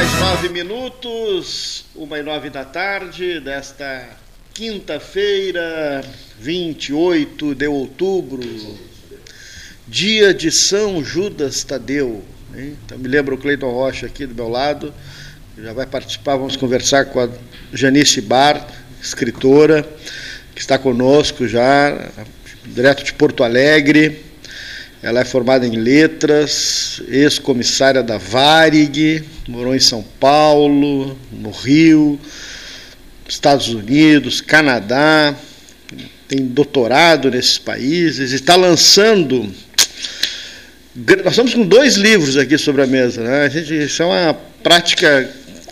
13 horas mais 9 minutos, uma e nove da tarde desta quinta-feira, 28 de outubro, dia de São Judas Tadeu. Hein? Então, me lembro o Cleiton Rocha aqui do meu lado, já vai participar, vamos conversar com a Janice Bar, escritora, que está conosco já, direto de Porto Alegre. Ela é formada em letras, ex-comissária da Varig, morou em São Paulo, no Rio, Estados Unidos, Canadá, tem doutorado nesses países, está lançando. Nós estamos com dois livros aqui sobre a mesa, né? A gente, isso é uma prática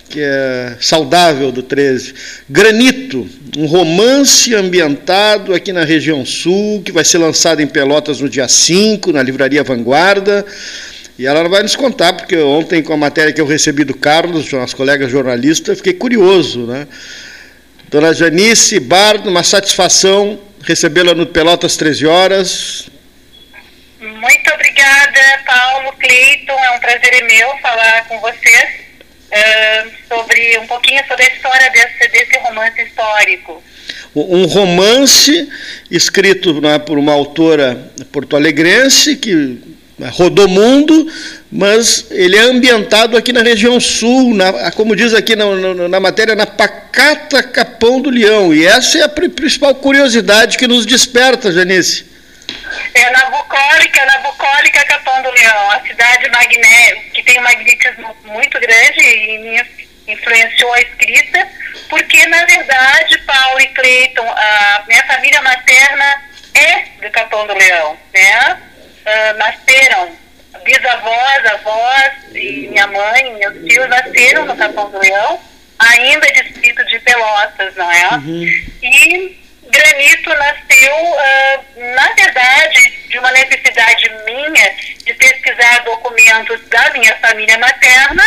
que é saudável do 13. Granito, um romance ambientado aqui na região sul, que vai ser lançado em Pelotas no dia 5, na Livraria Vanguarda. E ela vai nos contar, porque ontem, com a matéria que eu recebi do Carlos, nosso colega jornalista, fiquei curioso. Né? Dona Janice Bardo, uma satisfação recebê-la no Pelotas 13 horas. Muito obrigada, Paulo, Cleiton. É um prazer meu falar com vocês uh, sobre um pouquinho sobre a história desse, desse romance histórico. Um romance escrito né, por uma autora porto-alegrense que né, rodou o mundo, mas ele é ambientado aqui na região sul, na, como diz aqui na, na, na, matéria, na pacata Capão do Leão. E essa é a principal curiosidade que nos desperta, Janice. É na bucólica, na bucólica Capão do Leão, a cidade magnética, que tem um magnetismo muito grande e me influenciou a escrita, porque na verdade Paulo e Cleiton, a minha família materna é do Capão do Leão, né? Uh, nasceram bisavós, avós e minha mãe, meus tios nasceram no Capão do Leão, ainda distrito de Pelotas, não é? Uhum. E Granito nasceu, uh, na verdade, de uma necessidade minha de pesquisar documentos da minha família materna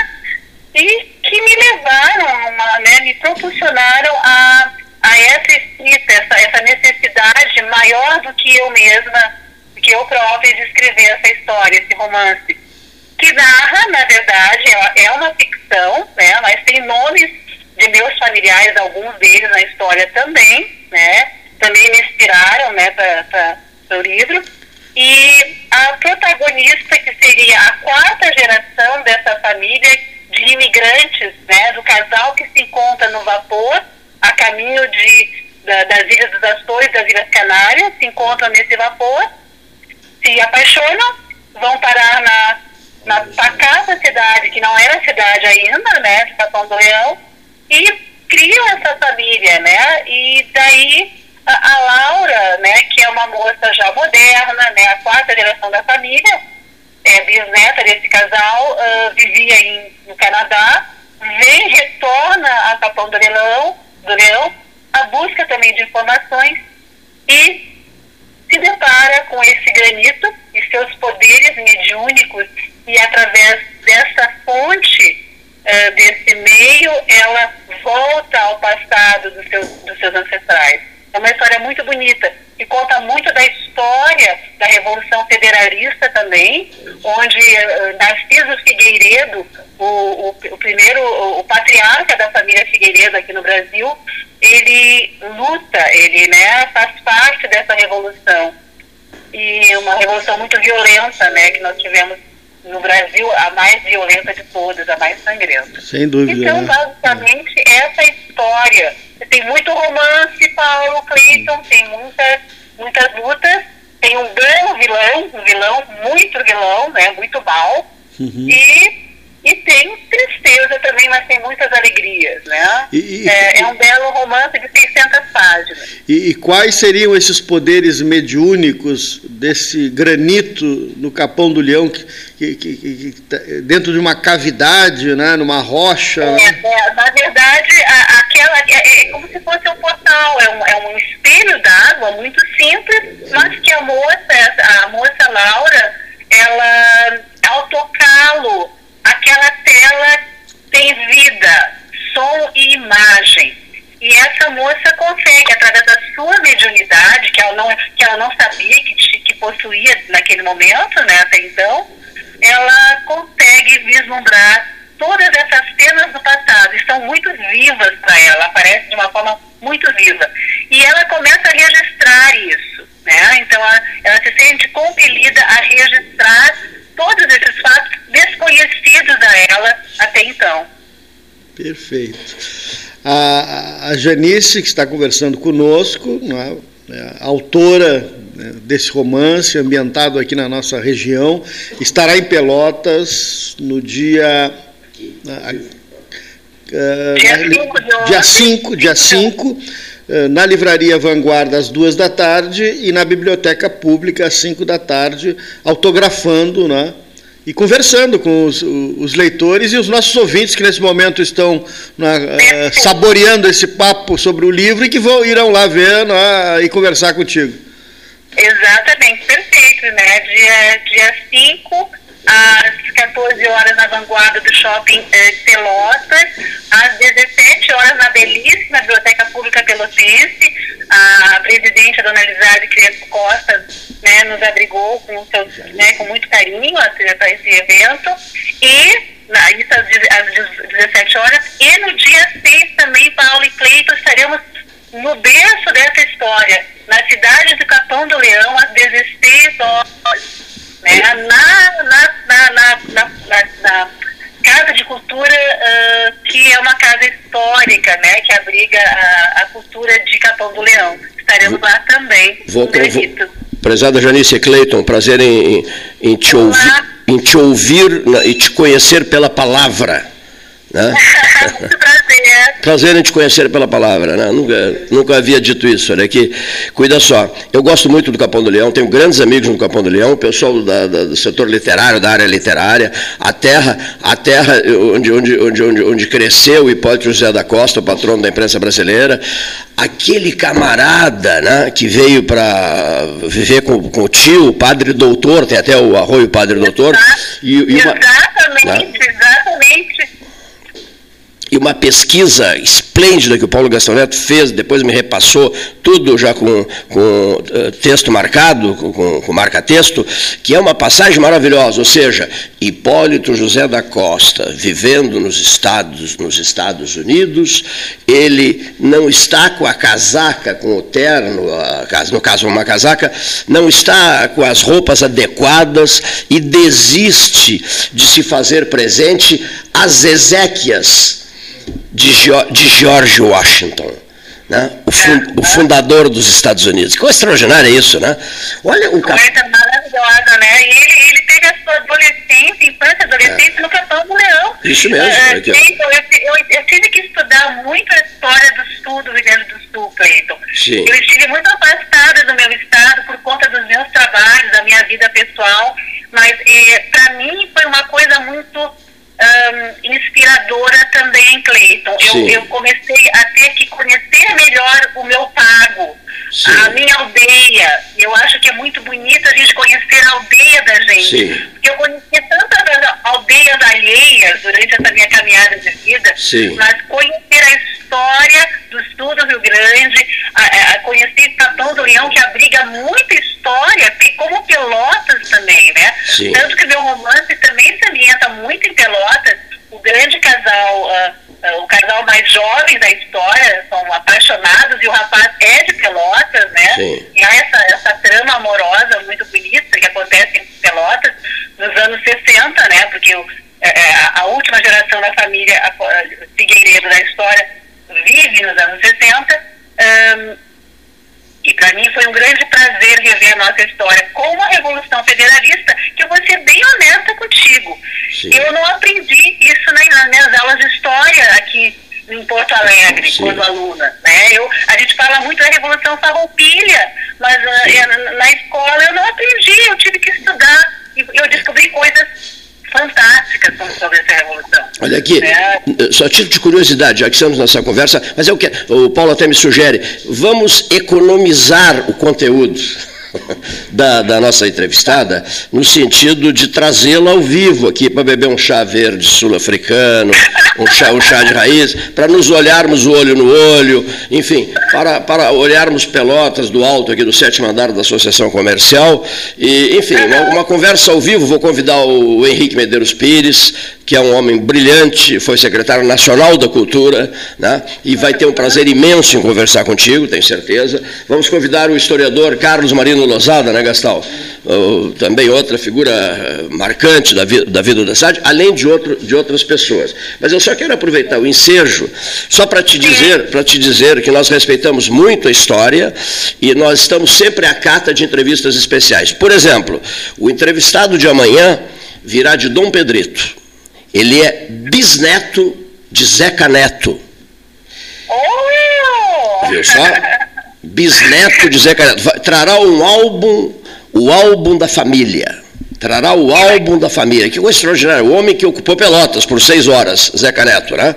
e que me levaram, uma, né, me proporcionaram a, a essa escrita, essa, essa necessidade maior do que eu mesma, que eu própria, de escrever essa história, esse romance. Que narra, na verdade, é, é uma ficção, né, mas tem nomes de meus familiares, alguns deles na história também, né? Também me inspiraram, né, para o livro. E a protagonista, que seria a quarta geração dessa família de imigrantes, né, do casal que se encontra no vapor, a caminho de, da, das Ilhas dos Açores, das Ilhas Canárias, se encontram nesse vapor, se apaixonam, vão parar na, na pacata cidade, que não era cidade ainda, né, Capão do Leão, e criam essa família, né? E daí a, a, Laura, né, que é uma moça já moderna, né, a quarta geração da família, é bisneta desse casal, uh, vivia em, no Canadá, vem, retorna a Capão do Leão, do Leão, a busca também de informações e se depara com esse granito e seus poderes mediúnicos e através dessa fonte uh, desse meio, ela volta ao passado dos seus, dos seus ancestrais. É uma história muito bonita e conta muito da história da Revolução Federalista também, onde uh, Narciso Figueiredo, o, o, o, primeiro, o, o patriarca da família Figueiredo aqui no Brasil, ele luta, ele né, faz parte dessa revolução. E uma revolução muito violenta, né, que nós tivemos no Brasil a mais violenta de todas, a mais sangrenta. Sem dúvida. Então, né? basicamente, essa história. Tem muito romance, Paulo Clayton, tem muitas, muitas lutas, tem um belo vilão, um vilão, muito vilão, né? Muito mal. Uhum. E e tem tristeza também, mas tem muitas alegrias, né? E, e, é, é, um belo romance de 600 páginas. E, e, quais seriam esses poderes mediúnicos desse granito no Capão do Leão, que, que, que, que tá dentro de uma cavidade, né, numa rocha? É, né? é, na verdade, a, aquela é, é, como se fosse um portal, é um, é um espelho d'água muito simples, mas que a moça, a moça Laura, ela, ao tocá-lo, aquela tela tem vida, som e imagem. E essa moça consegue, através da sua mediunidade, que ela não, que ela não sabia que, que possuía naquele momento, né, até então, ela consegue vislumbrar todas vivas para ela, aparece de uma forma muito viva. E ela começa a registrar isso, né? Então ela, ela se sente compelida a registrar todos esses fatos desconhecidos a ela até então. Perfeito. A, a Janice, que está conversando conosco, né, é autora né, desse romance, ambientado aqui na nossa região, estará em Pelotas no dia. Uh, dia 5, dia 5, uh, na Livraria Vanguarda às duas da tarde e na Biblioteca Pública às 5 da tarde, autografando né, e conversando com os, os, leitores e os nossos ouvintes que nesse momento estão na, uh, saboreando esse papo sobre o livro e que vão, irão lá ver né, e conversar contigo. Exatamente, perfeito, né? Dia 5 às 14 horas na vanguarda do shopping eh, Pelotas, às 17 horas na belíssima Biblioteca Pública Pelotense. A presidente, a dona Elizade Crespo Costa, né, nos abrigou com, seus, né, com muito carinho para esse evento. E na, isso às, às 17 horas. E no dia 6 também, Paulo e Cleito, estaremos no berço dessa história, na cidade de Capão do Leão, às 16 horas né? Na, na, na, na, Casa de Cultura, uh, que é uma casa histórica, né? Que abriga a, a cultura de Capão do Leão. Estaremos lá também. Vou, vou, prezada Janice Cleiton, prazer em, em, te ouvir, em te ouvir e te conhecer pela palavra. Né? Muito prazer. Prazer em te conhecer pela palavra, né? Nunca, nunca havia dito isso. Olha aqui, cuida só. Eu gosto muito do Capão do Leão, tenho grandes amigos no Capão do Leão, pessoal da, da, do setor literário, da área literária, a terra, a terra onde, onde, onde, onde, onde cresceu o Hipólito José da Costa, o patrono da imprensa brasileira, aquele camarada né, que veio para viver com, com o tio, o padre doutor, tem até o arroio padre doutor. E, e uma, exatamente, né? E uma pesquisa esplêndida que o Paulo Gastão Neto fez, depois me repassou tudo já com, com uh, texto marcado, com, com marca-texto, que é uma passagem maravilhosa, ou seja, Hipólito José da Costa, vivendo nos Estados, nos Estados Unidos, ele não está com a casaca, com o terno, no caso uma casaca, não está com as roupas adequadas e desiste de se fazer presente às Ezequias de, de George Washington. Né? O, fund, o, fundador dos Estados Unidos. Que extraordinário é isso, né? Olha o cap... maravilhosa, né? E ele, ele teve a sua adolescência, infância, adolescência é. no Capão do Leão. Isso mesmo. Uh, então, eu, eu, eu, tive que estudar muito a história do sul do Rio Grande do Sul, Cleiton. Sim. Eu estive muito afastada do meu estado por conta dos meus trabalhos, da minha vida pessoal, mas eh, para mim foi uma coisa muito um, inspiradora também, Cleiton. Eu, eu, comecei a ter que conhecer melhor o meu pago, Sim. a minha aldeia. Eu acho que é muito bonito a gente conhecer a aldeia da gente. Sim. Porque eu conheci tantas aldeias alheias durante essa minha caminhada de vida, Sim. mas conhecer a história do sul do Rio Grande, a, a conhecer Capão do Leão, que abriga muita história, como Pelotas também, né? Tanto que meu romance também ambienta muito em Pelotas, o grande casal, uh, uh, o casal mais jovem da história, são apaixonados e o rapaz é de Pelotas, né? Sim. E há essa, essa trama amorosa muito bonita que acontece em Pelotas nos anos 60, né? Porque o, é, é, a, a última geração da família a, a, Figueiredo da história vive nos anos 60. Um, e para mim foi um grande prazer rever a nossa história com a Revolução Federalista, que eu vou ser bem honesta contigo. Sim. Eu não aprendi isso nas minhas aulas de história aqui em Porto Alegre, Sim. quando aluna. Né? Eu, a gente fala muito da Revolução Farroupilha, mas uh, na escola eu não aprendi, eu tive que estudar. E eu descobri coisas fantásticas sobre essa revolução. Olha aqui, é. só título de curiosidade, já que estamos nessa conversa, mas é o que o Paulo até me sugere, vamos economizar o conteúdo. Da, da, nossa entrevistada, no sentido de trazê-la ao vivo aqui para beber um chá verde sul-africano, um chá, um chá de raiz, para nos olharmos o olho no olho, enfim, para, para olharmos pelotas do alto aqui do sétimo andar da Associação Comercial, e, enfim, uma, uma conversa ao vivo, vou convidar o Henrique Medeiros Pires, que é um homem brilhante, foi secretário nacional da Cultura, né? e vai ter um prazer imenso em conversar contigo, tenho certeza. Vamos convidar o historiador Carlos Marino Lozada, né, Gastal? também outra figura eh, marcante da, vi da vida da cidade, além de, outro, de outras pessoas. Mas eu só quero aproveitar o ensejo só para te dizer, para te dizer que nós respeitamos muito a história e nós estamos sempre à cata de entrevistas especiais. Por exemplo, o entrevistado de amanhã virá de Dom Pedrito. Ele é bisneto de Zeca Neto. Oh! Viu só? Bisneto de Zeca Neto. Trará um álbum, o álbum da família. Trará o álbum da família. Que coisa extraordinária. O homem que ocupou Pelotas por seis horas, Zeca Neto, né?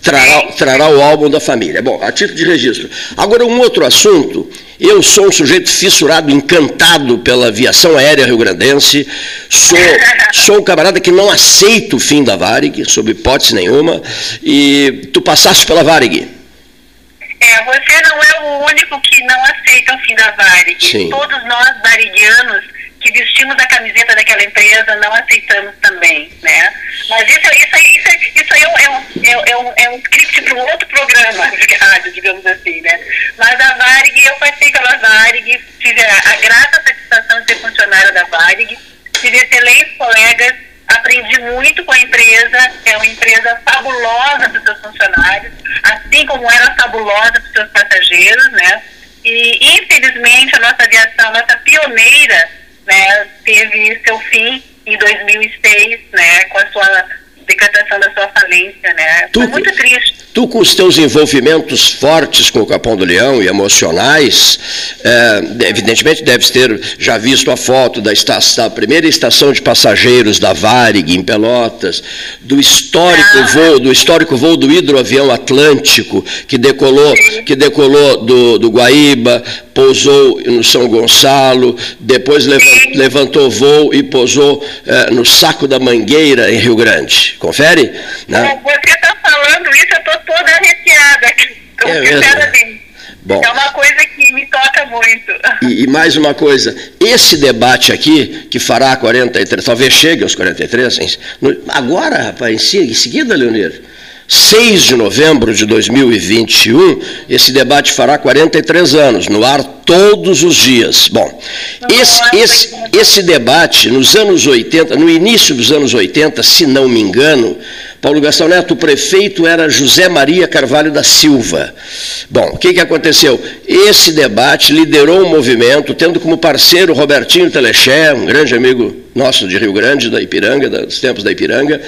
Trará, trará o álbum da família. Bom, a título de registro. Agora, um outro assunto. Eu sou um sujeito fissurado, encantado pela aviação aérea rio-grandense. Sou, sou um camarada que não aceita o fim da Varig, sob hipótese nenhuma. E tu passaste pela Varig. É, você não é o único que não aceita o fim da Varig. Sim. Todos nós, varigianos, que vestimos a camiseta daquela empresa não aceitamos também, né? Mas isso, isso, isso, isso aí é um, é, um, é um script para um outro programa de rádio, digamos assim, né? Mas a Varig, eu passei pela Varig, tive a, a grata satisfação de ser funcionária da Varig, tive excelentes colegas, aprendi muito com a empresa, é uma empresa fabulosa para os seus funcionários, assim como era fabulosa para os seus passageiros, né? E, infelizmente, a nossa aviação, a nossa pioneira, né, teve seu fim em 2006, né, com a sua decretação da sua falência, né? Tu, Foi muito triste. Tu, com os teus envolvimentos fortes com o Capão do Leão e emocionais, é, evidentemente deves ter já visto a foto da, estação, da, primeira estação de passageiros da Varig, em Pelotas, do histórico ah. voo, do histórico voo do hidroavião Atlântico, que decolou, que decolou do, do Guaíba, pousou no São Gonçalo, depois levantou voo e pousou é, no Saco da Mangueira, em Rio Grande. Confere? Né? Você está falando isso, eu estou toda arrepiada aqui. É, mesmo. Bom, é uma coisa que me toca muito. E, e, mais uma coisa, esse debate aqui, que fará 43, talvez chegue aos 43, agora, rapaz, em seguida, Leonir, 6 de novembro de 2021, esse debate fará 43 anos, no ar todos os dias. Bom, esse, esse, esse debate, nos anos 80, no início dos anos 80, se não me engano, Paulo Gastão Neto, o prefeito era José Maria Carvalho da Silva. Bom, o que, que aconteceu? Esse debate liderou um movimento, tendo como parceiro Robertinho Telexé, um grande amigo nosso de Rio Grande, da Ipiranga, dos tempos da Ipiranga.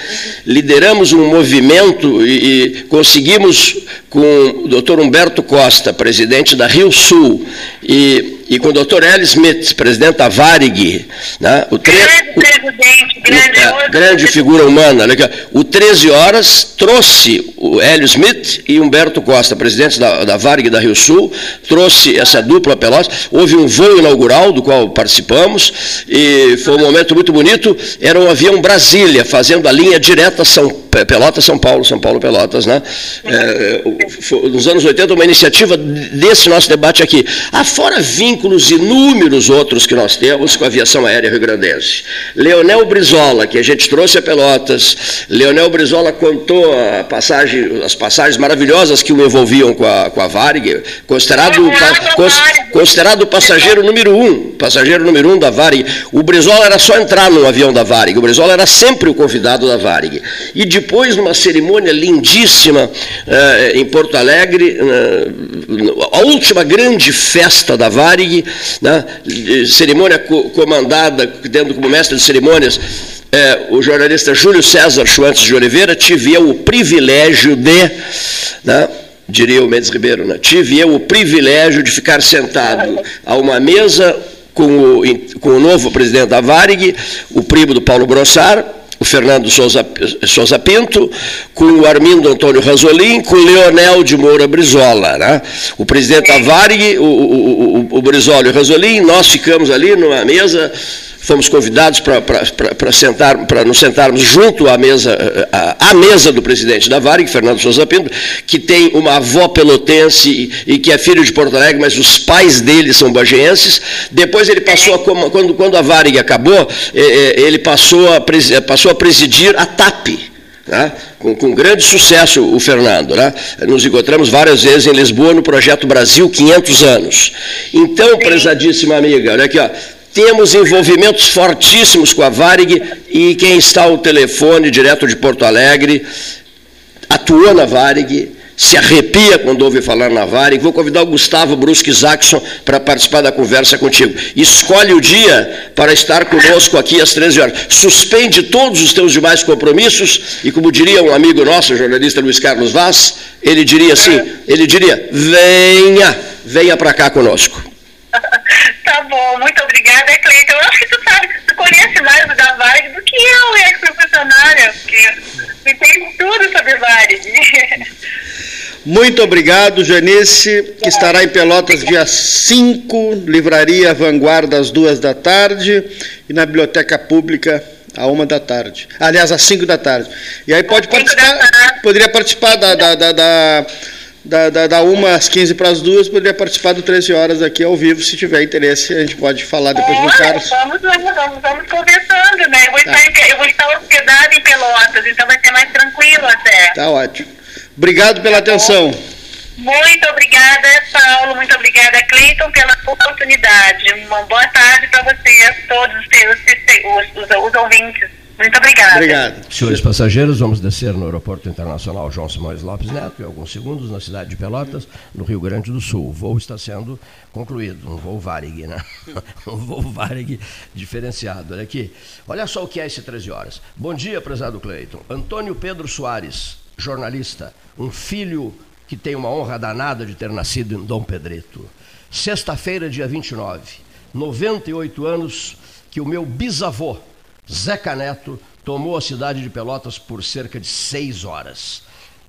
Lideramos um movimento e, e conseguimos, com o doutor Humberto Costa, presidente da Rio Sul, e e com o doutor L. Smith, presidente da Varig, né, o tre... grande presidente, grande, é, grande figura humana. O 13 Horas trouxe o Hélio Smith e Humberto Costa, presidentes da, da Varig da Rio Sul, trouxe essa dupla Pelotas. Houve um voo inaugural do qual participamos e foi um momento muito bonito. Era um avião Brasília, fazendo a linha direta São Pelotas, São Paulo, São Paulo, Pelotas, né? É, nos anos 80, uma iniciativa desse nosso debate aqui. Afora vínculos inúmeros outros que nós temos com a aviação aérea rio-grandense. Leonel Brizola, que a gente trouxe a Pelotas, Leonel Brizola contou passagem, as passagens maravilhosas que o envolviam com a, com a Varig, considerado, considerado o passageiro número um, passageiro número um da Varig. O Brizola era só entrar no avião da Varig, o Brizola era sempre o convidado da Varig. E de depois, numa cerimônia lindíssima eh, em Porto Alegre, a última grande festa da Varig, né, cerimônia co comandada, tendo como mestre de cerimônias é, o jornalista Júlio César Schwantz de Oliveira, tive eu o privilégio de, né, diria o Mendes Ribeiro, né, tive eu o privilégio de ficar sentado a uma mesa com o, com o novo presidente da Varig, o primo do Paulo Brossar, o Fernando Souza, Souza Pinto, com o Armindo Antônio Rasolim, com o Leonel de Moura Brizola. Né? O presidente da Varig, o, o, o, o Brizola e o nós ficamos ali numa mesa fomos convidados para sentar, para nos sentarmos junto à mesa, à, à, mesa do presidente da Varig, Fernando Souza Pinto, que tem uma avó pelotense e, e, que é filho de Porto Alegre, mas os pais dele são bageenses. Depois ele passou a, quando, quando a Varig acabou, eh, eh, ele passou a, passou a presidir a TAP. Né? Com, com, grande sucesso o Fernando. Né? Nos encontramos várias vezes em Lisboa no projeto Brasil 500 anos. Então, prezadíssima amiga, olha aqui, ó, temos envolvimentos fortíssimos com a Varig e quem está ao telefone direto de Porto Alegre atuou na Varig, se arrepia quando ouve falar na Varig. Vou convidar o Gustavo Brusque Jackson para participar da conversa contigo. Escolhe o dia para estar conosco aqui às 13 horas. Suspende todos os teus demais compromissos e, como diria um amigo nosso, o jornalista Luiz Carlos Vaz, ele diria assim, ele diria, venha, venha para cá conosco. Tá bom, muito obrigada, Cleiton. Eu acho que tu sabe, tu conhece mais o da Varig do que eu, ex-profissionária, porque tu entende tudo sobre Varig. Muito obrigado, Janice, que estará em Pelotas dia 5, Livraria Vanguarda às duas da tarde e na Biblioteca Pública à uma da tarde. Aliás, às 5 da tarde. E aí pode participar, poderia participar da, da, da, da da, da, da uma às 15 para as duas, poderia participar do 13 horas aqui ao vivo, se tiver interesse, a gente pode falar depois é, do Carlos. Vamos, vamos, vamos, vamos conversando, né? Eu vou, tá. estar, eu vou estar hospedado em Pelotas, então vai ser mais tranquilo até. Tá ótimo. Obrigado pela tá atenção. Muito obrigada, Paulo. Muito obrigada, Cleiton, pela oportunidade. Uma boa tarde para vocês, todos os, os, os, os ouvintes. Muito obrigada. Obrigado. Senhores passageiros, vamos descer no Aeroporto Internacional João Simões Lopes Neto, em alguns segundos, na cidade de Pelotas, no Rio Grande do Sul. O voo está sendo concluído, um voo Varig, né? um voo Varig diferenciado. Olha aqui. Olha só o que é esse 13 horas. Bom dia, prezado Cleiton. Antônio Pedro Soares, jornalista, um filho que tem uma honra danada de ter nascido em Dom Pedrito. Sexta-feira, dia 29, 98 anos que o meu bisavô, Zeca Neto tomou a cidade de Pelotas por cerca de seis horas.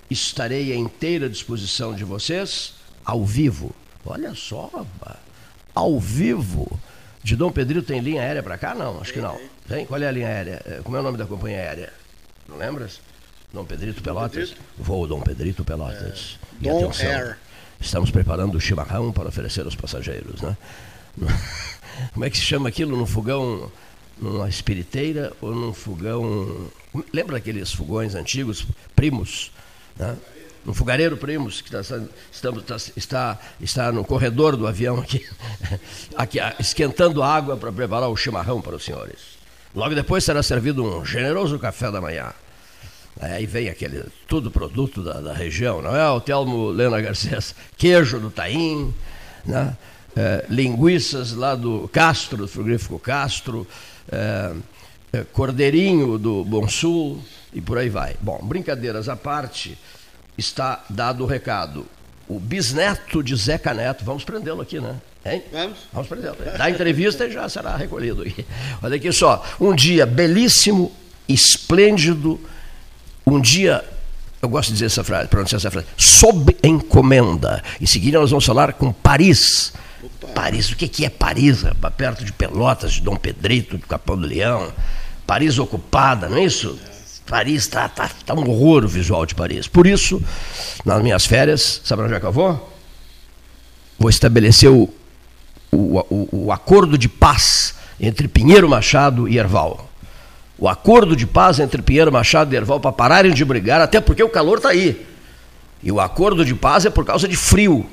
Estarei à inteira disposição de vocês, ao vivo. Olha só, ao vivo. De Dom Pedrito tem linha aérea para cá? Não, acho que não. Tem? Qual é a linha aérea? É, como é o nome da companhia aérea? Não lembras? Dom Pedrito Pelotas? Pedrito? Voo Dom Pedrito Pelotas. É, Dom atenção, Air. Estamos preparando o chimarrão para oferecer aos passageiros, né? Como é que se chama aquilo no fogão? Numa espiriteira ou num fogão. Lembra aqueles fogões antigos, primos? Né? No fogareiro primos, que está, estamos, está, está no corredor do avião aqui, aqui esquentando água para preparar o chimarrão para os senhores. Logo depois será servido um generoso café da manhã. Aí vem aquele, tudo produto da, da região, não é? O Telmo Lena Garcês, queijo do Taim, né? É, linguiças lá do Castro, do frigorífico Castro, é, é, Cordeirinho do Bom Sul e por aí vai. Bom, brincadeiras à parte, está dado o recado. O bisneto de Zeca Neto, vamos prendê-lo aqui, né? Hein? Vamos. Vamos prendê-lo. Da entrevista já será recolhido. Olha aqui só, um dia belíssimo, esplêndido, um dia eu gosto de dizer essa frase, pronunciar essa frase, sob encomenda. Em seguida nós vamos falar com Paris, Paris, o que é Paris? Perto de Pelotas, de Dom Pedrito, de Capão do Leão. Paris ocupada, não é isso? Paris está tá, tá um horror o visual de Paris. Por isso, nas minhas férias, sabe onde é que eu vou? Vou estabelecer o, o, o, o acordo de paz entre Pinheiro Machado e Erval. O acordo de paz entre Pinheiro Machado e Erval para pararem de brigar, até porque o calor está aí. E o acordo de paz é por causa de frio.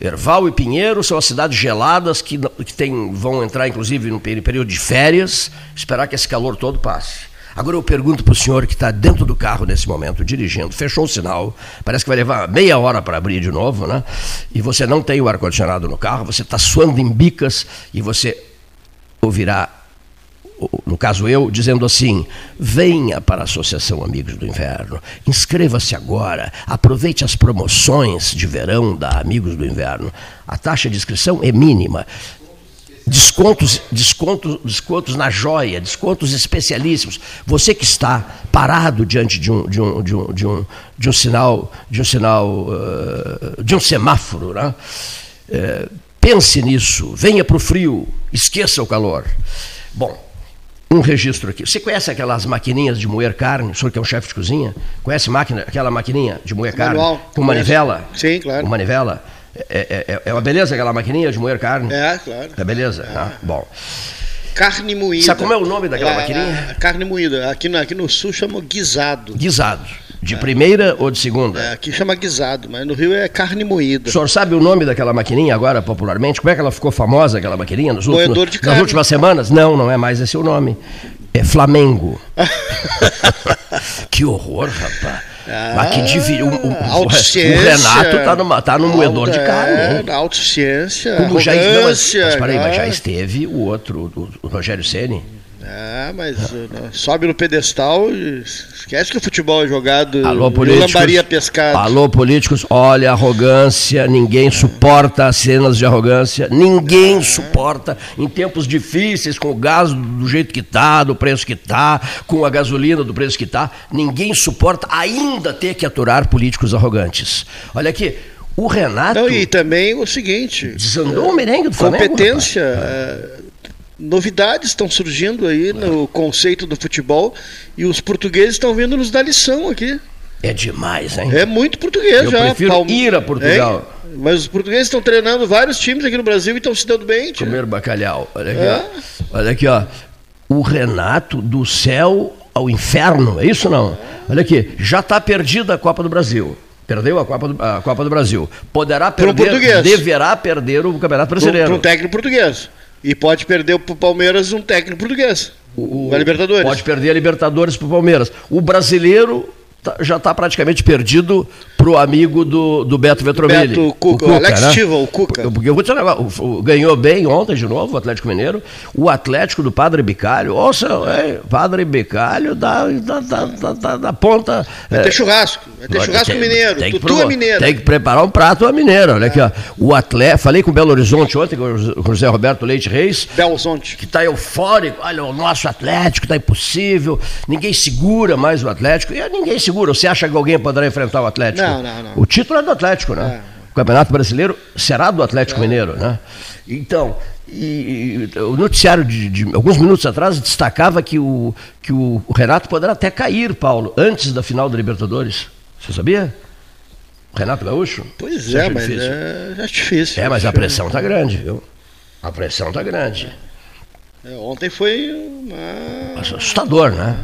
Erval e Pinheiro são as cidades geladas que, que tem, vão entrar, inclusive, no período de férias, esperar que esse calor todo passe. Agora eu pergunto para o senhor que está dentro do carro nesse momento, dirigindo, fechou o sinal, parece que vai levar meia hora para abrir de novo, né? E você não tem o ar-condicionado no carro, você está suando em bicas e você ouvirá no caso eu, dizendo assim: venha para a Associação Amigos do Inverno, inscreva-se agora, aproveite as promoções de verão da Amigos do Inverno. A taxa de inscrição é mínima. Descontos, descontos, descontos na joia, descontos especialíssimos. Você que está parado diante de um, de um, de um, de um, de um sinal, de um sinal, uh, de um semáforo, né? Uh, pense nisso, venha para o frio, esqueça o calor. Bom, um registro aqui. Você conhece aquelas maquininhas de moer carne? O senhor que é um chefe de cozinha? Conhece máquina, aquela maquininha de moer carne? Manual. Com manivela? Sim, claro. Com manivela? É, é, é uma beleza aquela maquininha de moer carne? É, claro. É beleza? Ah, bom. Carne moída. Sabe como é o nome daquela É, maquininha? é, carne moída. Aqui no, aqui no sul chama guisado. Guisado. De primeira ou de segunda? É, aqui chama guisado, mas no Rio é carne moída. O senhor sabe o nome daquela maquininha agora, popularmente? Como é que ela ficou famosa, aquela maquininha? Nos Moedor últimos, de nas carne. últimas semanas? Não, não é mais esse o nome. É Flamengo. que horror, rapaz. Ah, Mas que divi... o, o- o-. Renato tá, numa, tá no moedor de carne. É, autociência, Como já, não, mas, mas peraí, mas já né? esteve o outro, o, o Rogério Ceni. É, mas uh, sobe no pedestal e esquece que o futebol é jogado Alô, políticos. lambaria pescado. Alô, políticos, olha a arrogância, ninguém suporta as cenas de arrogância, ninguém suporta em tempos difíceis, com o gás do jeito que está, do preço que está, com a gasolina do preço que está, ninguém suporta ainda ter que aturar políticos arrogantes. Olha aqui, o Renato Não, e também o seguinte, desandou o merengue do Flamengo. competência, é, novidades estão surgindo aí no conceito do futebol e os portugueses estão vindo nos dar lição aqui. É demais, hein? É muito português Eu já. prefiro ir a Portugal. Hein? Mas os portugueses estão treinando vários times aqui no Brasil e estão se dando bem. tia. Comer bacalhau. Olha aqui, É. ó. Olha aqui, ó. O Renato do céu ao inferno, é isso não? Olha aqui, já está perdida a Copa do Brasil. Perdeu a Copa do, a Copa do Brasil. Poderá perder, deverá perder o Campeonato Brasileiro. Para um técnico português. E pode perder para o Palmeiras um técnico português. O- da Libertadores. Pode perder a Libertadores para o Palmeiras. O brasileiro tá- já está praticamente perdido para o amigo do, do Beto Vetromilli. Beto Cuca, o Alex Stival, o Cuca. Porque eu vou te o- ganhou bem ontem de novo o Atlético Mineiro. O Atlético do Padre Bicalho, ouça, é, Padre Bicalho da, da, da, da, da- ponta. Vai é, ter churrasco. Vai ter churrasco tem- mineiro. tem que Tutu é mineiro. Tem que preparar um prato a mineiro. Olha aqui, ó. O Atlético, falei com o Belo Horizonte ontem, com o José Roberto Leite Reis Belzonte. que está eufórico, olha, o nosso Atlético está impossível, ninguém segura mais o Atlético. E ninguém segura. Você acha que alguém poderá enfrentar o Atlético? Não, não, não. O título é do Atlético, né? O Campeonato Brasileiro será do Atlético Mineiro, né? Então, e, e o noticiário de, de alguns minutos atrás destacava que o, que o Renato poderá até cair, Paulo, antes da final da Libertadores. Você sabia? Renato Gaúcho? Pois é, mas difícil? é, é difícil. É, mas a pressão está grande, viu? A pressão está grande. É, ontem foi uma. Assustador, né?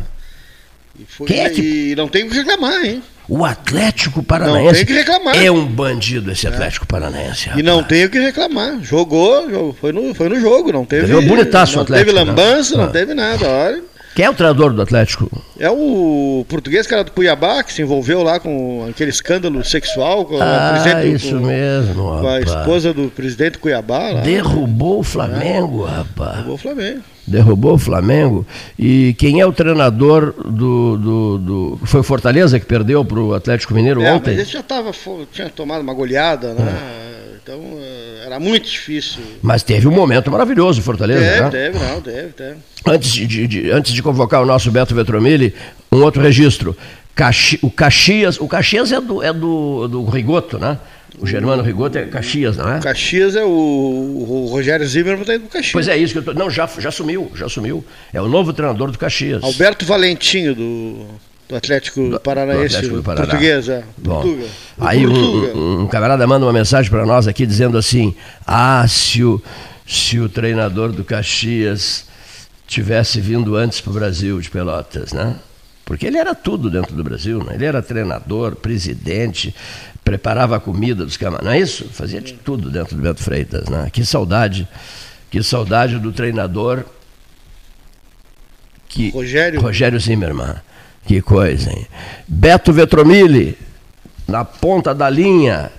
E, foi- Quem é que- e não tem o que reclamar, hein? O Atlético Não Paranaense tem que reclamar. é um bandido esse Atlético Paranaense. E não rapaz. tem o que reclamar. Jogou, jogou, foi, no, foi no jogo, não teve. Jogou bonitaço o não Atlético, teve né? lambança, Ah. não teve nada. Olha. Quem é o treinador do Atlético? É o português que era do Cuiabá, que se envolveu lá com aquele escândalo sexual com, Ah, presidente- isso com- mesmo, com a rapaz. esposa do presidente do Cuiabá. Lá. Derrubou o Flamengo, rapaz. Derrubou o Flamengo. Derrubou o Flamengo. E quem é o treinador do. do, do- Foi o Fortaleza que perdeu para o Atlético Mineiro É, ontem? mas esse já tava, tinha tomado uma goleada, né? Então eh, era muito difícil. Mas teve um momento maravilhoso o Fortaleza, Teve, né? teve, não, teve, teve. Antes de, de- de- antes de convocar o nosso Beto Vetromilli, um outro registro. Caxi- o Caxias, o Caxias é do, é do, do Rigoto, né? O Germano Rigoto é Caxias, não é? Caxias é o, o Rogério Zimmermann tá indo pro Caxias. Pois é isso que eu tô. Não, já, já sumiu, já sumiu. É o novo treinador do Caxias. Alberto Valentinho do, do Atlético Paranaense, Atlético do Paraná. português, é. Bom, Portuga. Aí um, Portuga. um- um camarada manda uma mensagem para nós aqui dizendo assim: ah, se o, se o treinador do Caxias tivesse vindo antes para o Brasil de Pelotas, né? Porque ele era tudo dentro do Brasil, né? Ele era treinador, presidente, preparava a comida dos camaradas, não é isso? Fazia de tudo dentro do Beto Freitas, né? Que saudade, que saudade do treinador que Rogério. Rogério Zimmermann. Que coisa, hein? Beto Vetromilli, na ponta da linha.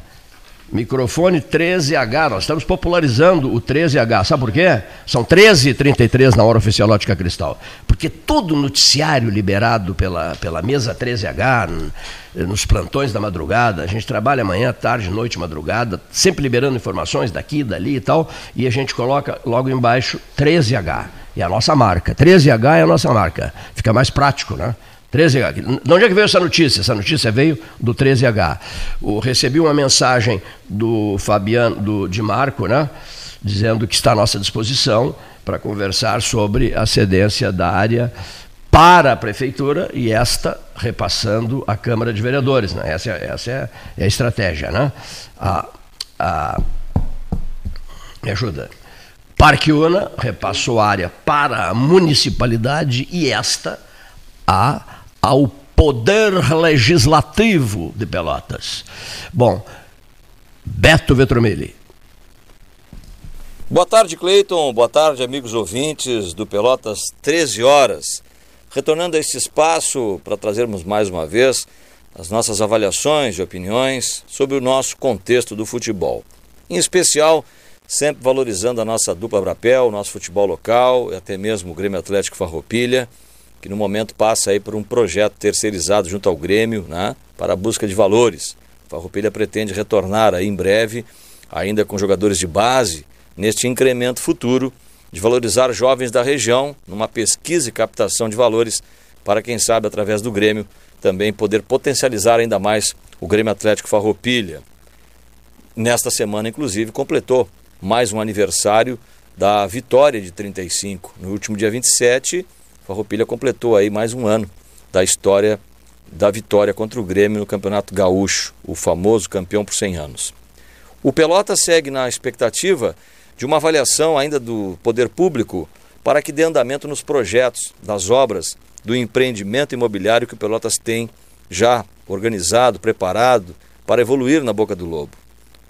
Microfone 13H. Nós estamos popularizando o 13H. Sabe por quê? São 13h33 na hora oficial Ótica Cristal. Porque todo noticiário liberado pela, pela mesa 13H, n- nos plantões da madrugada, a gente trabalha manhã, tarde, noite, madrugada, sempre liberando informações daqui, dali e tal, e a gente coloca logo embaixo 13H. É a nossa marca. 13H é a nossa marca. Fica mais prático, né? 13H. De onde é que veio essa notícia? Essa notícia veio do 13H. O, recebi uma mensagem do Fabiano, do, de Marco, né? Dizendo que está à nossa disposição para conversar sobre a cedência da área para a prefeitura e esta repassando à Câmara de Vereadores. Né? Essa, é, essa é, é a estratégia. Né? A, a, me ajuda. Parque Una repassou a área para a municipalidade e esta a, ao Poder Legislativo de Pelotas. Bom, Beto Vetromilli. Boa tarde, Cleiton. Boa tarde, amigos ouvintes do Pelotas 13 horas. Retornando a esse espaço para trazermos mais uma vez as nossas avaliações e opiniões sobre o nosso contexto do futebol. Em especial, sempre valorizando a nossa dupla Brapel, o nosso futebol local e até mesmo o Grêmio Atlético Farroupilha, que no momento passa aí por um projeto terceirizado junto ao Grêmio, né, para a busca de valores. Farroupilha pretende retornar aí em breve, ainda com jogadores de base, neste incremento futuro de valorizar jovens da região numa pesquisa e captação de valores para quem sabe através do Grêmio também poder potencializar ainda mais o Grêmio Atlético Farroupilha. Nesta semana inclusive completou mais um aniversário da vitória de 35. No último dia 27, Farroupilha completou aí mais um ano da história da vitória contra o Grêmio no Campeonato Gaúcho, o famoso campeão por 100 anos. O Pelota segue na expectativa de uma avaliação ainda do poder público para que dê andamento nos projetos das obras do empreendimento imobiliário que o Pelotas tem já organizado, preparado para evoluir na Boca do Lobo.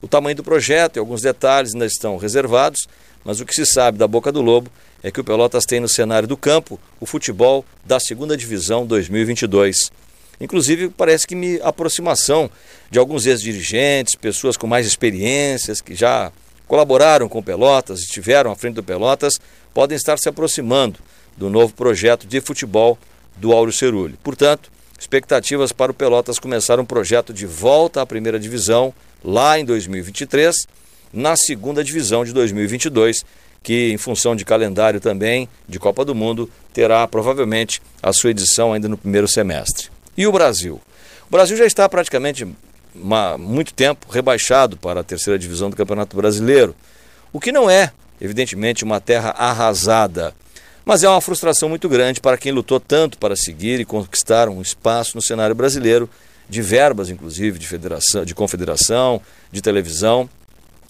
O tamanho do projeto e alguns detalhes ainda estão reservados, mas o que se sabe da Boca do Lobo é que o Pelotas tem no cenário do campo o futebol da segunda divisão 2022. Inclusive, parece que me aproximação de alguns ex-dirigentes, pessoas com mais experiências, que já colaboraram com Pelotas, estiveram à frente do Pelotas, podem estar se aproximando do novo projeto de futebol do Áureo Cerulli. Portanto, expectativas para o Pelotas começar um projeto de volta à primeira divisão lá em 2023, na segunda divisão de 2022, que em função de calendário também de Copa do Mundo terá provavelmente a sua edição ainda no primeiro semestre. E o Brasil? O Brasil já está praticamente há muito tempo rebaixado para a terceira divisão do Campeonato Brasileiro, o que não é, evidentemente, uma terra arrasada, mas é uma frustração muito grande para quem lutou tanto para seguir e conquistar um espaço no cenário brasileiro de verbas, inclusive, de, federação, de confederação, de televisão,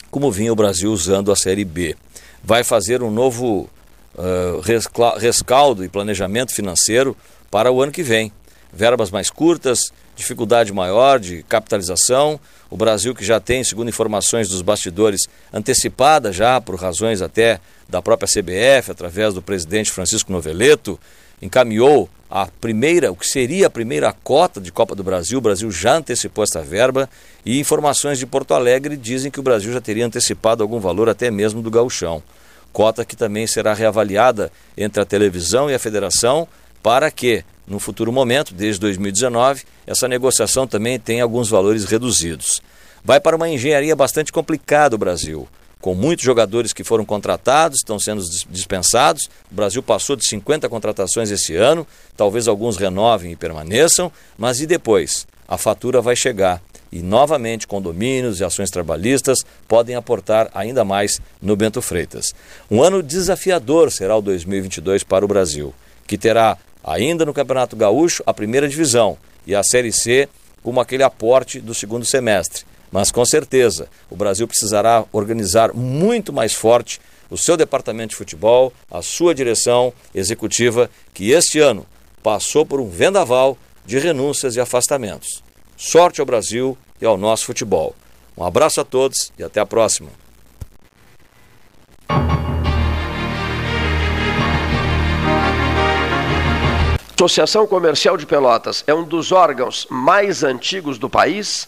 como vinha o Brasil usando a Série B. Vai fazer um novo uh, rescaldo e planejamento financeiro para o ano que vem. Verbas mais curtas, dificuldade maior de capitalização. O Brasil, que já tem, segundo informações dos bastidores, antecipada já por razões até da própria CBF, através do presidente Francisco Noveleto, encaminhou a primeira, o que seria a primeira cota de Copa do Brasil. O Brasil já antecipou essa verba e informações de Porto Alegre dizem que o Brasil já teria antecipado algum valor até mesmo do gauchão. Cota que também será reavaliada entre a televisão e a federação para que, no futuro momento, desde 2019, essa negociação também tenha alguns valores reduzidos. Vai para uma engenharia bastante complicada o Brasil com muitos jogadores que foram contratados, estão sendo dispensados. O Brasil passou de 50 contratações esse ano, talvez alguns renovem e permaneçam, mas e depois? A fatura vai chegar e novamente condomínios e ações trabalhistas podem aportar ainda mais no Bento Freitas. Um ano desafiador será o 2022 para o Brasil, que terá ainda no Campeonato Gaúcho a primeira divisão e a Série C como aquele aporte do segundo semestre. Mas com certeza o Brasil precisará organizar muito mais forte o seu departamento de futebol, a sua direção executiva, que este ano passou por um vendaval de renúncias e afastamentos. Sorte ao Brasil e ao nosso futebol. Um abraço a todos e até a próxima. Associação Comercial de Pelotas é um dos órgãos mais antigos do país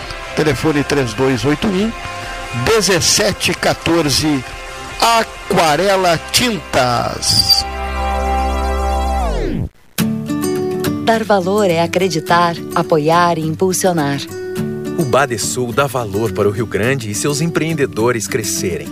telefone 3281 1714. Aquarela Tintas. Dar valor é acreditar, apoiar e impulsionar. O Badesul dá valor para o Rio Grande e seus empreendedores crescerem.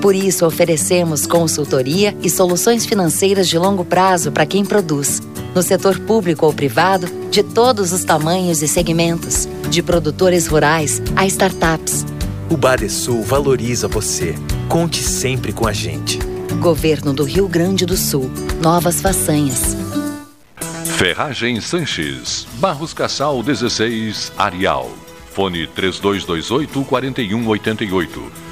Por isso, oferecemos consultoria e soluções financeiras de longo prazo para quem produz, no setor público ou privado, de todos os tamanhos e segmentos, de produtores rurais a startups. O Badesul valoriza você. Conte sempre com a gente. Governo do Rio Grande do Sul. Novas façanhas. Ferragem Sanches, Barros Cassal 16, Arial. Fone 3228 4188.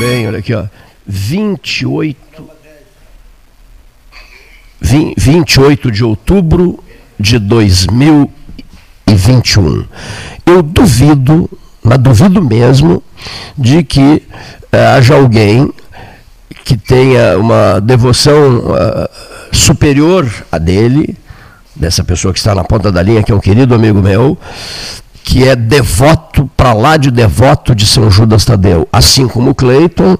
Bem, olha aqui, ó. 28 28 de outubro de 2021. Eu duvido, mas duvido mesmo, de que uh, haja alguém que tenha uma devoção uh, superior a dele, dessa pessoa que está na ponta da linha, que é um querido amigo meu, que é devoto, para lá de devoto de São Judas Tadeu, assim como Cleiton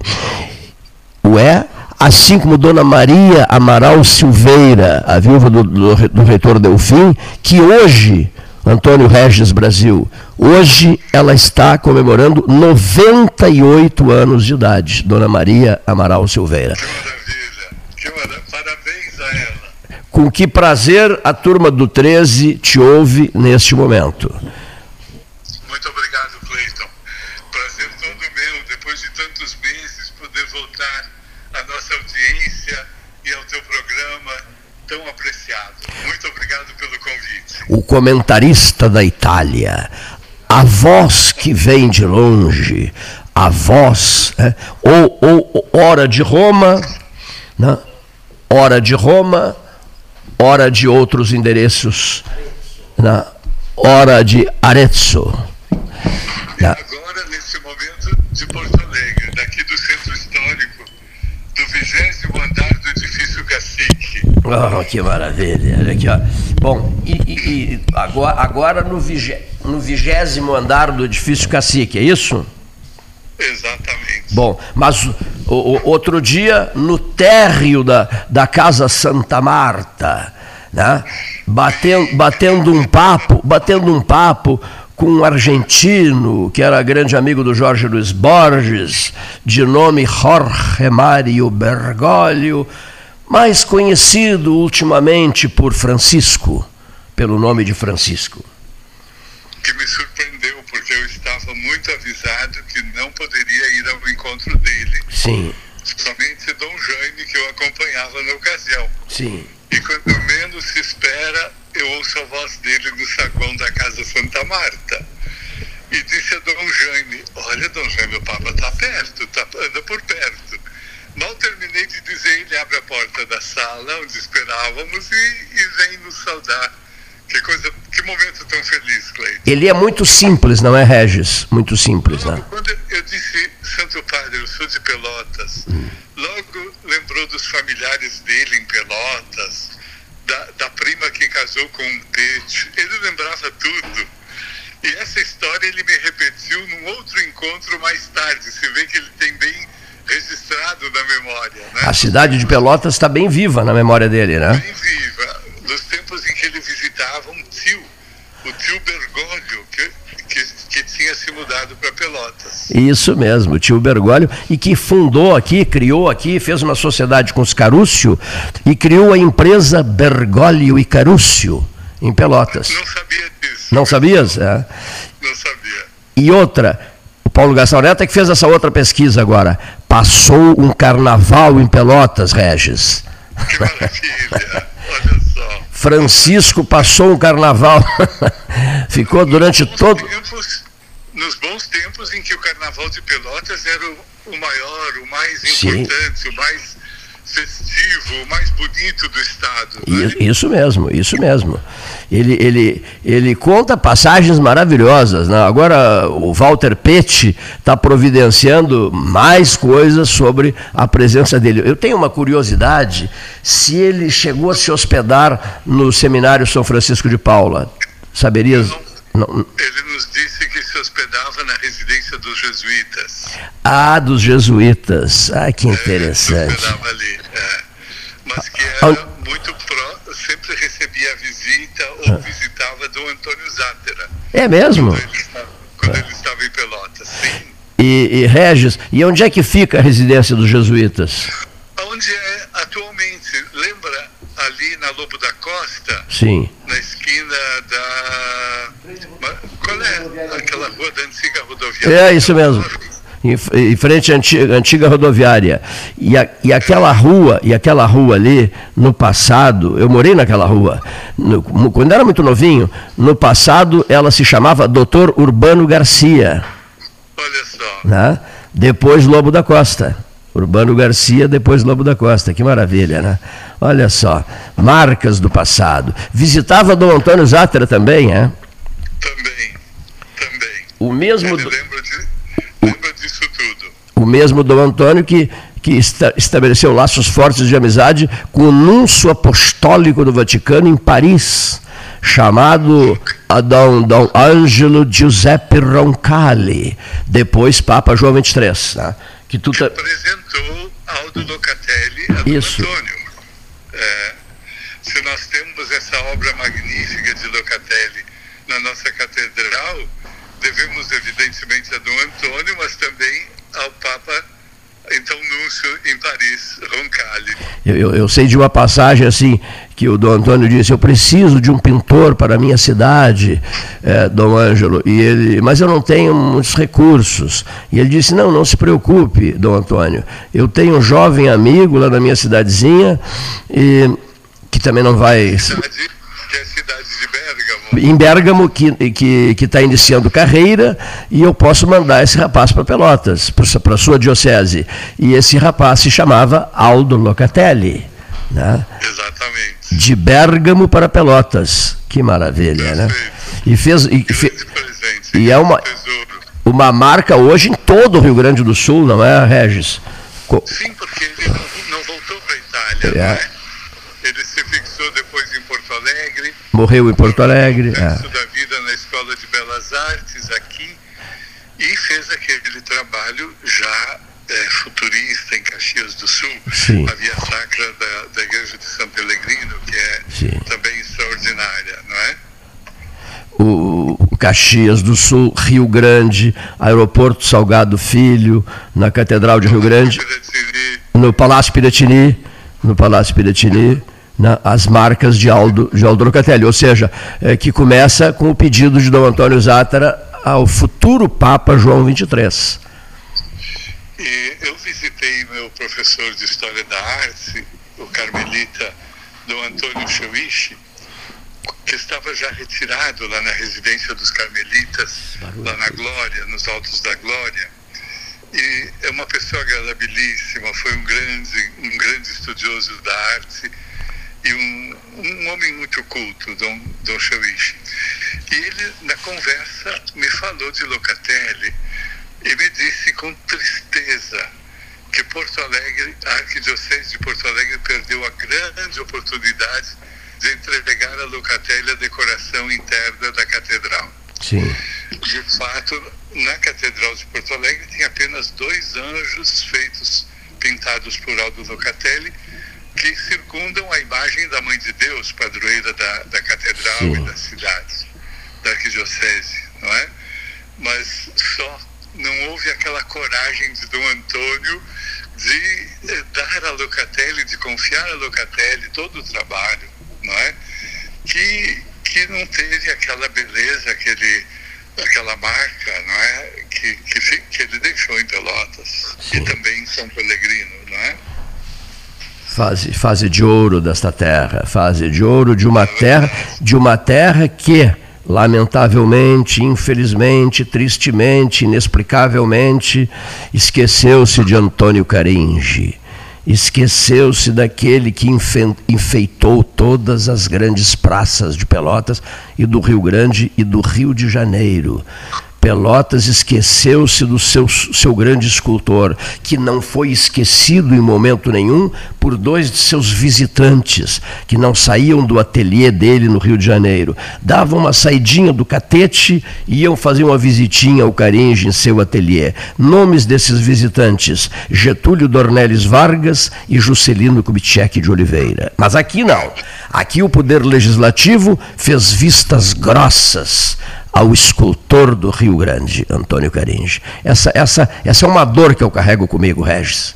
o é, assim como Dona Maria Amaral Silveira, a viúva do, do, do reitor Delfim, que hoje, Antônio Regis Brasil, hoje ela está comemorando 98 anos de idade, Dona Maria Amaral Silveira. Que maravilha, que maravilha. parabéns a ela. Com que prazer a turma do 13 te ouve neste momento. Muito obrigado, Cleiton. Prazer todo meu, depois de tantos meses, poder voltar à nossa audiência e ao teu programa tão apreciado. Muito obrigado pelo convite. O comentarista da Itália, a voz que vem de longe, a voz, é, ou, ou hora de Roma, né? hora de Roma, hora de outros endereços, né? hora de Arezzo agora, nesse momento, de Porto Alegre, daqui do centro histórico, do vigésimo andar do edifício Cacique. Oh, que maravilha! Olha aqui, ó. Bom, e, e, e agora, agora no, vigé, no vigésimo andar do edifício Cacique, é isso? Exatamente. Bom, mas o, o, outro dia, no térreo da, da Casa Santa Marta, né? batendo, batendo um papo, batendo um papo com um argentino que era grande amigo do Jorge Luiz Borges, de nome Jorge Mário Bergoglio, mais conhecido ultimamente por Francisco, pelo nome de Francisco. Que me surpreendeu, porque eu estava muito avisado que não poderia ir ao encontro dele. Sim. Somente Dom Jaime, que eu acompanhava na ocasião. Sim. E quando menos se espera, eu ouço a voz dele no saguão da Casa Santa Marta. E disse a Dom Jaime, olha, Dom Jaime, o Papa está perto, tá, anda por perto. Mal terminei de dizer, ele abre a porta da sala onde esperávamos e, e vem nos saudar. Que coisa, que momento tão feliz, Cleiton. Ele é muito simples, não é, Regis? Muito simples, né? Quando eu disse, Santo Padre, eu sou de Pelotas. Logo lembrou dos familiares dele em Pelotas, da, da prima que casou com um peixe. Ele lembrava tudo. E essa história ele me repetiu num outro encontro mais tarde. Se vê que ele tem bem registrado na memória. Né? A cidade de Pelotas está bem viva na memória dele, né? Bem viva. Dos tempos em que ele visitava um tio, o tio Bergoglio, que, que, que tinha se mudado para Pelotas. Isso mesmo, o tio Bergoglio, e que fundou aqui, criou aqui, fez uma sociedade com os Carúcio e criou a empresa Bergoglio e Carúcio em Pelotas. Não sabia disso. Não sabias? É. Não sabia. E outra, o Paulo Gastão Neto é que fez essa outra pesquisa agora. Passou um carnaval em Pelotas, Regis. Que maravilha. Olha só. Francisco passou um carnaval. Ficou durante todo. tempos- nos bons tempos em que o Carnaval de Pelotas era o, o maior, o mais Sim. importante, o mais festivo, o mais bonito do estado. né? Isso mesmo, isso mesmo. Ele, ele, ele conta passagens maravilhosas. Né? Agora o Walter Petti está providenciando mais coisas sobre a presença dele. Eu tenho uma curiosidade se ele chegou a se hospedar no Seminário São Francisco de Paula. Saberias? Não- Ele nos disse hospedava na residência dos jesuítas. Ah, dos jesuítas. Ah, que Se interessante. hospedava ali. é. Mas que Ah. era muito pró, sempre recebia visita ou Ah. visitava Dom Antônio Zátera. É mesmo? Quando ele estava, quando ele estava em Pelotas. Sim. E, e Regis, e onde é que fica a residência dos jesuítas? Onde é atualmente, lembra ali na Lobo da Costa, Sim. na esquina da. Qual é aquela rua da antiga rodoviária? É isso mesmo. Em, em frente à antiga, antiga rodoviária. E, a- e aquela rua, e aquela rua ali, no passado, eu morei naquela rua, no- quando era muito novinho, no passado ela se chamava Doutor Urbano Garcia, Olha só. né? depois Lobo da Costa. Urbano Garcia, depois Lobo da Costa. Que maravilha, né? Olha só, marcas do passado. Visitava Dom Antônio Zátera também, é? Também. O mesmo, Ele do- lembra, de, lembra disso tudo. o mesmo Dom Antônio que, que esta- estabeleceu laços fortes de amizade com o núncio apostólico do Vaticano em Paris, chamado Dom, Dom Ângelo Giuseppe Roncalli, depois Papa João XXIII. Né? Que tu tá- Apresentou Aldo Locatelli a Dom Isso. Antônio. É, se nós temos essa obra magnífica de Locatelli na nossa catedral, devemos evidentemente a Dom Antônio, mas também ao Papa, então Núncio em Paris, Roncalli. Eu, eu- eu sei de uma passagem assim que o Dom Antônio disse: Eu preciso de um pintor para a minha cidade, eh, Dom Ângelo, e ele, mas eu não tenho muitos recursos. E ele disse: Não, não se preocupe, Dom Antônio. Eu tenho um jovem amigo lá na minha cidadezinha e que também não vai Cidade, que é a cidade de Bérgamo. Em Bérgamo que que que está iniciando carreira e eu posso mandar esse rapaz para Pelotas, para a sua diocese. E esse rapaz se chamava Aldo Locatelli, né? Exatamente. De Bérgamo para Pelotas. Que maravilha, né? E fez e, fe- e é uma uma marca hoje em todo o Rio Grande do Sul, não é, Regis? Co- Sim, porque ele não, voltou para a Itália, É. não é? Ele se fixou depois em Porto Alegre, Morreu em Porto Alegre. é. da vida na Escola de Belas Artes aqui, e fez aquele trabalho já é, futurista em Caxias do Sul, Sim. a Via Sacra da, da Igreja de São Pelegrino, que é Sim. também extraordinária, não é? o Caxias do Sul, Rio Grande, Aeroporto Salgado Filho, na Catedral de Rio Grande, no Palácio Piratini, no Palácio Piratini, né, as marcas de Aldo, de Aldo Locatelli, ou seja, é, que começa com o pedido de Dom Antônio Zátara ao futuro Papa João XXIII. E eu visitei meu professor de História da Arte, o carmelita Dom Antônio Cheuiche, que estava já retirado lá na residência dos carmelitas, lá na Glória, nos Altos da Glória. E é uma pessoa agradabilíssima, foi um grande, um grande estudioso da arte e um, um homem muito culto, Dom, Dom Cheuiche. E ele, na conversa, me falou de Locatelli e me disse com tristeza que Porto Alegre, a Arquidiocese de Porto Alegre perdeu a grande oportunidade de entregar a Locatelli a decoração interna da catedral. Sim. De fato, na Catedral de Porto Alegre tem apenas dois anjos feitos, pintados por Aldo Locatelli, que circundam a imagem da Mãe de Deus, padroeira da, da catedral Sim. e da cidade, da arquidiocese, não é? Mas só não houve aquela coragem de Dom Antônio de eh, dar a Locatelli, de confiar a Locatelli todo o trabalho, não é? Que, que não teve aquela beleza, aquele, aquela marca, não é? Que, que, que ele deixou em Pelotas Sim. e também em São Pelegrino, não é? Fase, fase de ouro desta terra, fase de ouro de uma terra, de uma terra que lamentavelmente, infelizmente, tristemente, inexplicavelmente, esqueceu-se de Antônio Caringe. Esqueceu-se daquele que enfeitou todas as grandes praças de Pelotas e do Rio Grande e do Rio de Janeiro. Pelotas esqueceu-se do seu, seu grande escultor, que não foi esquecido em momento nenhum por dois de seus visitantes, que não saíam do ateliê dele no Rio de Janeiro. Davam uma saidinha do catete e iam fazer uma visitinha ao Caringe em seu ateliê. Nomes desses visitantes: Getúlio Dornelles Vargas e Juscelino Kubitschek de Oliveira. Mas aqui não. Aqui o Poder Legislativo fez vistas grossas ao escultor do Rio Grande, Antônio Caringe. Essa, essa, essa é uma dor que eu carrego comigo, Regis.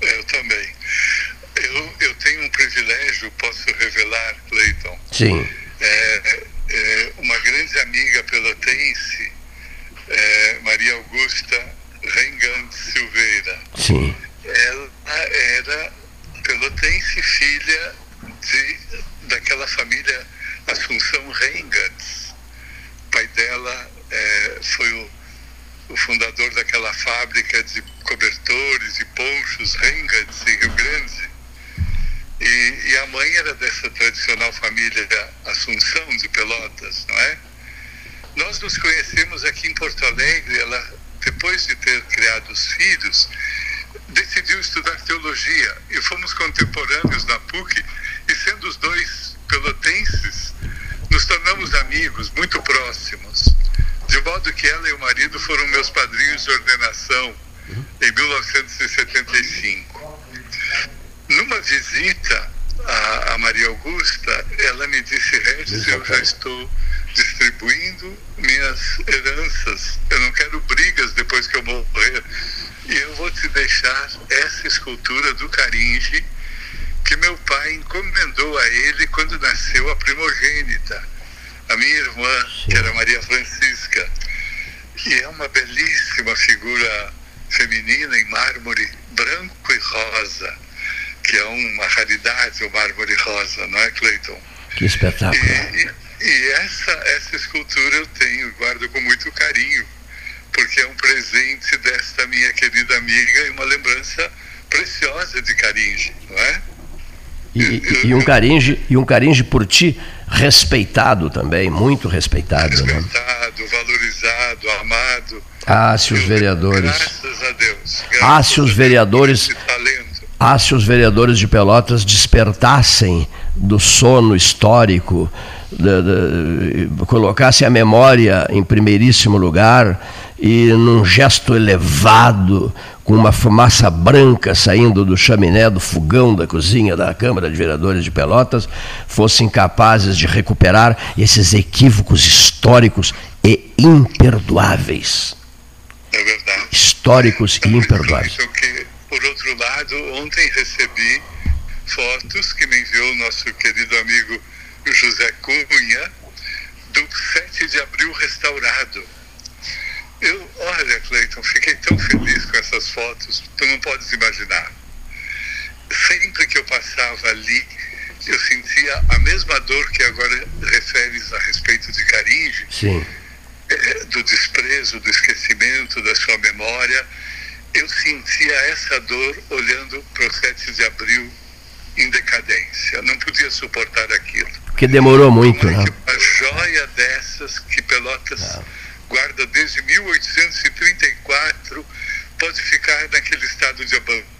Eu também. Eu, eu tenho um privilégio, posso revelar, Cleiton. Sim. É, é, uma grande amiga pelotense, é, Maria Augusta Rengante Silveira. Sim. Ela era pelotense, filha de, daquela família Assunção dela é, foi o, o, fundador daquela fábrica de cobertores e ponchos Rengas em Rio Grande. E, e, a mãe era dessa tradicional família Assunção de Pelotas, não é? Nós nos conhecemos aqui em Porto Alegre. Ela, depois de ter criado os filhos, decidiu estudar teologia e fomos contemporâneos na PUC. E sendo os dois pelotenses, nos tornamos amigos muito próximos, de modo que ela e o marido foram meus padrinhos de ordenação em 1975. Numa visita a, a Maria Augusta, ela me disse: Regis, eu já estou distribuindo minhas heranças. Eu não quero brigas depois que eu morrer. E eu vou te deixar essa escultura do Caringe que meu pai encomendou a ele quando nasceu a primogênita, a minha irmã, que era Maria Francisca. E é uma belíssima figura feminina em mármore branco e rosa, que é uma raridade o mármore rosa, não é, Cleiton? Que espetáculo. E, e, e essa, essa escultura eu tenho, guardo com muito carinho, porque é um presente desta minha querida amiga e uma lembrança preciosa de Caringe, não é? E, e, um caringe, e um caringe por ti respeitado também, muito respeitado. Né? Respeitado, né? valorizado, amado. Ah, se os vereadores. Graças a Deus. ah, se os vereadores. Ah, se os vereadores de Pelotas despertassem do sono histórico, de, de, colocassem a memória em primeiríssimo lugar e num gesto elevado, com uma fumaça branca saindo do chaminé do fogão da cozinha da Câmara de Vereadores de Pelotas, fossem capazes de recuperar esses equívocos históricos e imperdoáveis. É verdade. Históricos e imperdoáveis. Que, por outro lado, ontem recebi fotos que me enviou o nosso querido amigo José Cunha do 7 de abril restaurado eu, olha, Cleiton, fiquei tão feliz com essas fotos, tu não podes imaginar. Sempre que eu passava ali, eu sentia a mesma dor que agora referes a respeito de Caringe, é, do desprezo, do esquecimento, da sua memória. Eu sentia essa dor olhando para o 7 de abril em decadência. Não podia suportar aquilo. Porque demorou muito, Como é né? Uma joia dessas que Pelotas. Não guarda desde 1834, pode ficar naquele estado de abandono.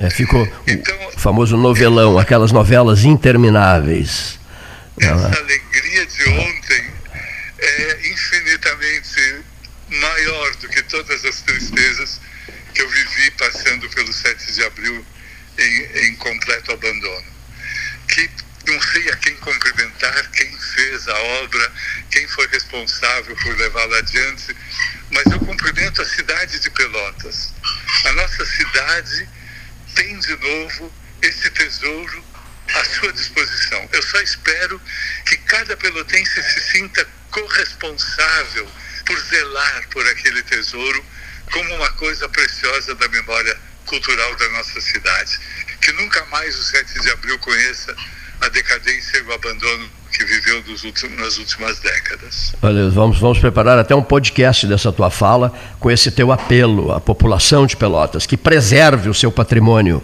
É, ficou então, o famoso novelão, aquelas novelas intermináveis. Essa alegria de ontem é infinitamente maior do que todas as tristezas que eu vivi passando pelo 7 de abril em, em completo abandono. Que não sei a quem cumprimentar, quem fez a obra, foi responsável por levá-la adiante, mas eu cumprimento a cidade de Pelotas. A nossa cidade tem de novo esse tesouro à sua disposição. Eu só espero que cada pelotense se sinta corresponsável por zelar por aquele tesouro como uma coisa preciosa da memória cultural da nossa cidade. Que nunca mais o 7 de abril conheça a decadência e o abandono que viveu últimos, nas últimas décadas. Olha, vamos, vamos preparar até um podcast dessa tua fala com esse teu apelo à população de Pelotas, que preserve o seu patrimônio,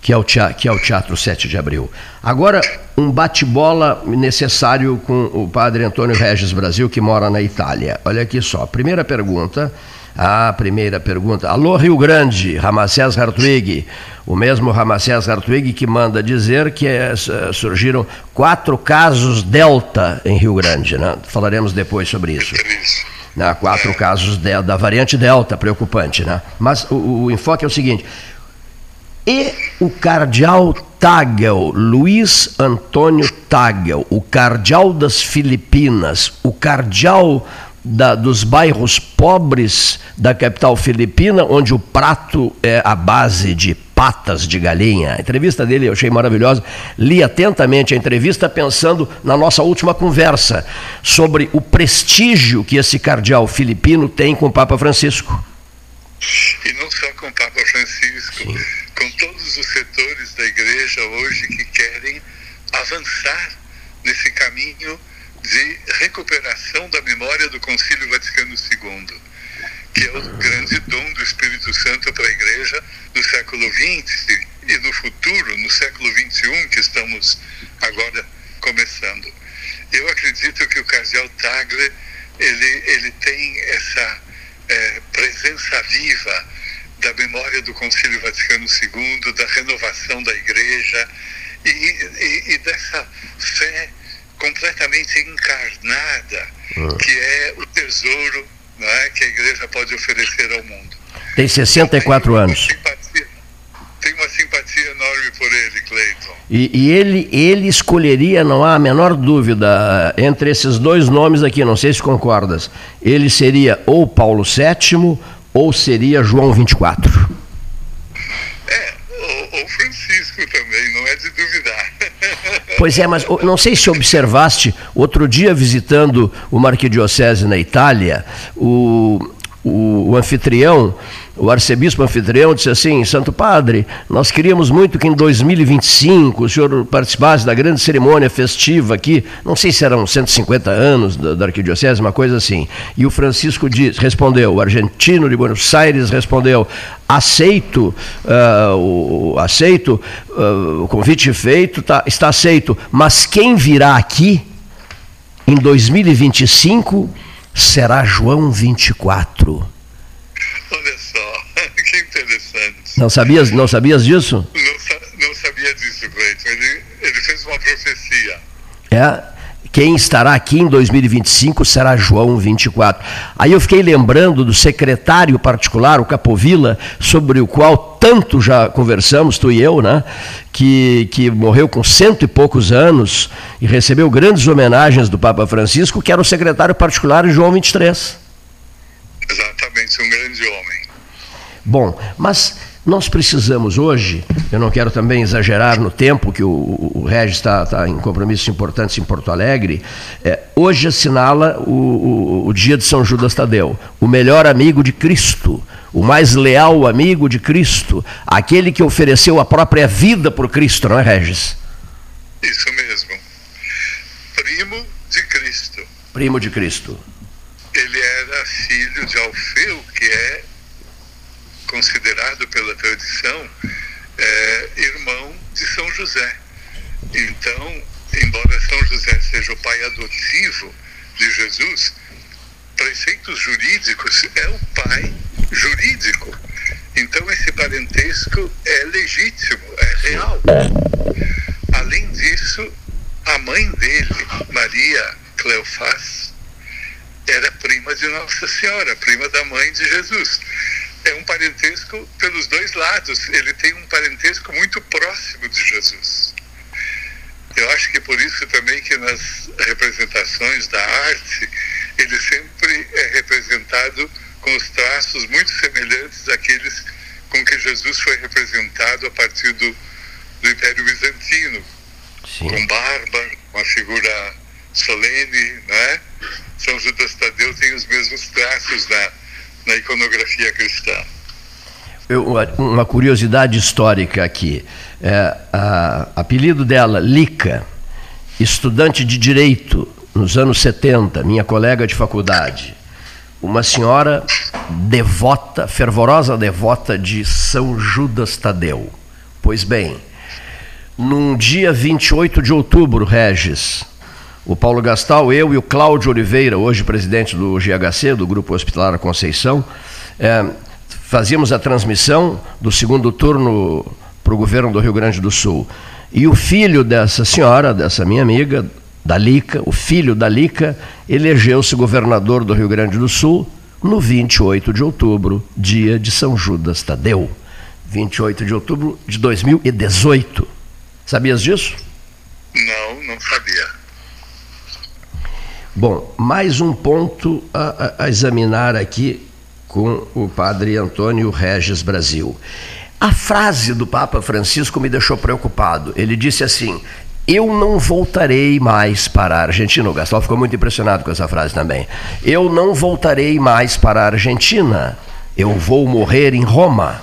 que é o teatro, que é o teatro 7 de Abril. Agora, um bate-bola necessário com o padre Antônio Regis Brasil, que mora na Itália. Olha aqui só, primeira pergunta a primeira pergunta. Alô, Rio Grande, Ramacés Hartwig. O mesmo Ramacés Hartwig que manda dizer que é, surgiram quatro casos Delta em Rio Grande. Né? Falaremos depois sobre isso. Né? Quatro casos de, da variante Delta, preocupante. Né? Mas o, o enfoque é o seguinte. E o cardeal Tagel, Luiz Antônio Tagel, o cardeal das Filipinas, o cardeal da, dos bairros pobres da capital filipina, onde o prato é a base de patas de galinha. A entrevista dele eu achei maravilhosa. Li atentamente a entrevista pensando na nossa última conversa sobre o prestígio que esse cardeal filipino tem com o Papa Francisco. E não só com o Papa Francisco, Sim. com todos os setores da igreja hoje que querem avançar nesse caminho de recuperação da memória do Concílio Vaticano II, que é o grande dom do Espírito Santo para a Igreja no século XX e no futuro, no século XXI, que estamos agora começando. Eu acredito que o Cardeal Tagle ele, ele tem essa é, presença viva da memória do Concílio Vaticano II, da renovação da Igreja e, e, e dessa fé completamente encarnada, ah. que é o tesouro é, que a igreja pode oferecer ao mundo. Tem 64 tem anos. Simpatia, tem uma simpatia enorme por ele, Cleiton. E, e, ele, ele escolheria, não há a menor dúvida, entre esses dois nomes aqui, não sei se concordas, ele seria ou Paulo VII ou seria João 24. É, ou, ou Francisco também, não é de duvidar. Pois é, mas não sei se observaste, outro dia visitando uma arquidiocese na Itália, o, o, o anfitrião o arcebispo anfitrião disse assim: Santo Padre, nós queríamos muito que em 2025 o senhor participasse da grande cerimônia festiva aqui, não sei se eram 150 anos da, da arquidiocese, uma coisa assim. E o Francisco diz, respondeu, o argentino de Buenos Aires respondeu: aceito, uh, o, aceito, uh, o convite feito, tá, está aceito, mas quem virá aqui em 2025 será João 24. Olha só, que interessante. Não sabias, não sabias disso? Não, não sabia disso, Cleiton. Ele, ele fez uma profecia. É. Quem estará aqui em 2025 será João 24. Aí eu fiquei lembrando do secretário particular, o Capovilla, sobre o qual tanto já conversamos, tu e eu, né? Que, que morreu com cento e poucos anos e recebeu grandes homenagens do Papa Francisco, que era o secretário particular de João 23. Exatamente, um grande homem. Bom, mas nós precisamos hoje, eu não quero também exagerar no tempo que o, o Regis está tá em compromissos importantes em Porto Alegre, é, hoje assinala o, o, o, dia de São Judas Tadeu, o melhor amigo de Cristo, o mais leal amigo de Cristo, aquele que ofereceu a própria vida por Cristo, não é, Regis? Isso mesmo. Primo de Cristo. Primo de Cristo ele era filho de Alfeu, que é considerado pela tradição é, irmão de São José. Então, embora São José seja o pai adotivo de Jesus, para efeitos jurídicos, é o pai jurídico. Então esse parentesco é legítimo, é real. Além disso, a mãe dele, Maria Cleofás, era prima de Nossa Senhora, prima da mãe de Jesus. É um parentesco pelos dois lados. Ele tem um parentesco muito próximo de Jesus. Eu acho que por isso também que nas representações da arte ele sempre é representado com os traços muito semelhantes àqueles com que Jesus foi representado a partir do, do Império Bizantino, Sim. com barba, uma figura solene, né? São Judas Tadeu tem os mesmos traços na, na iconografia cristã. Eu, uma curiosidade histórica aqui. É, a, apelido dela, Lica, estudante de direito nos anos 70, minha colega de faculdade. Uma senhora devota, fervorosa devota de São Judas Tadeu. Pois bem, num dia 28 de outubro, Regis, o Paulo Gastal, eu e o Cláudio Oliveira, hoje presidente do GHC, do Grupo Hospitalar Conceição, é, fazíamos a transmissão do segundo turno para o governo do Rio Grande do Sul. E o filho dessa senhora, dessa minha amiga, da Lica, o filho da Lica, elegeu-se governador do Rio Grande do Sul no 28 de outubro, dia de São Judas Tadeu. 28 de outubro de 2018. Sabias disso? Não, não sabia. Bom, mais um ponto a, a, examinar aqui com o padre Antônio Regis Brasil. A frase do Papa Francisco me deixou preocupado. Ele disse assim: Eu não voltarei mais para a Argentina. O Gastão ficou muito impressionado com essa frase também. Eu não voltarei mais para a Argentina. Eu vou morrer em Roma.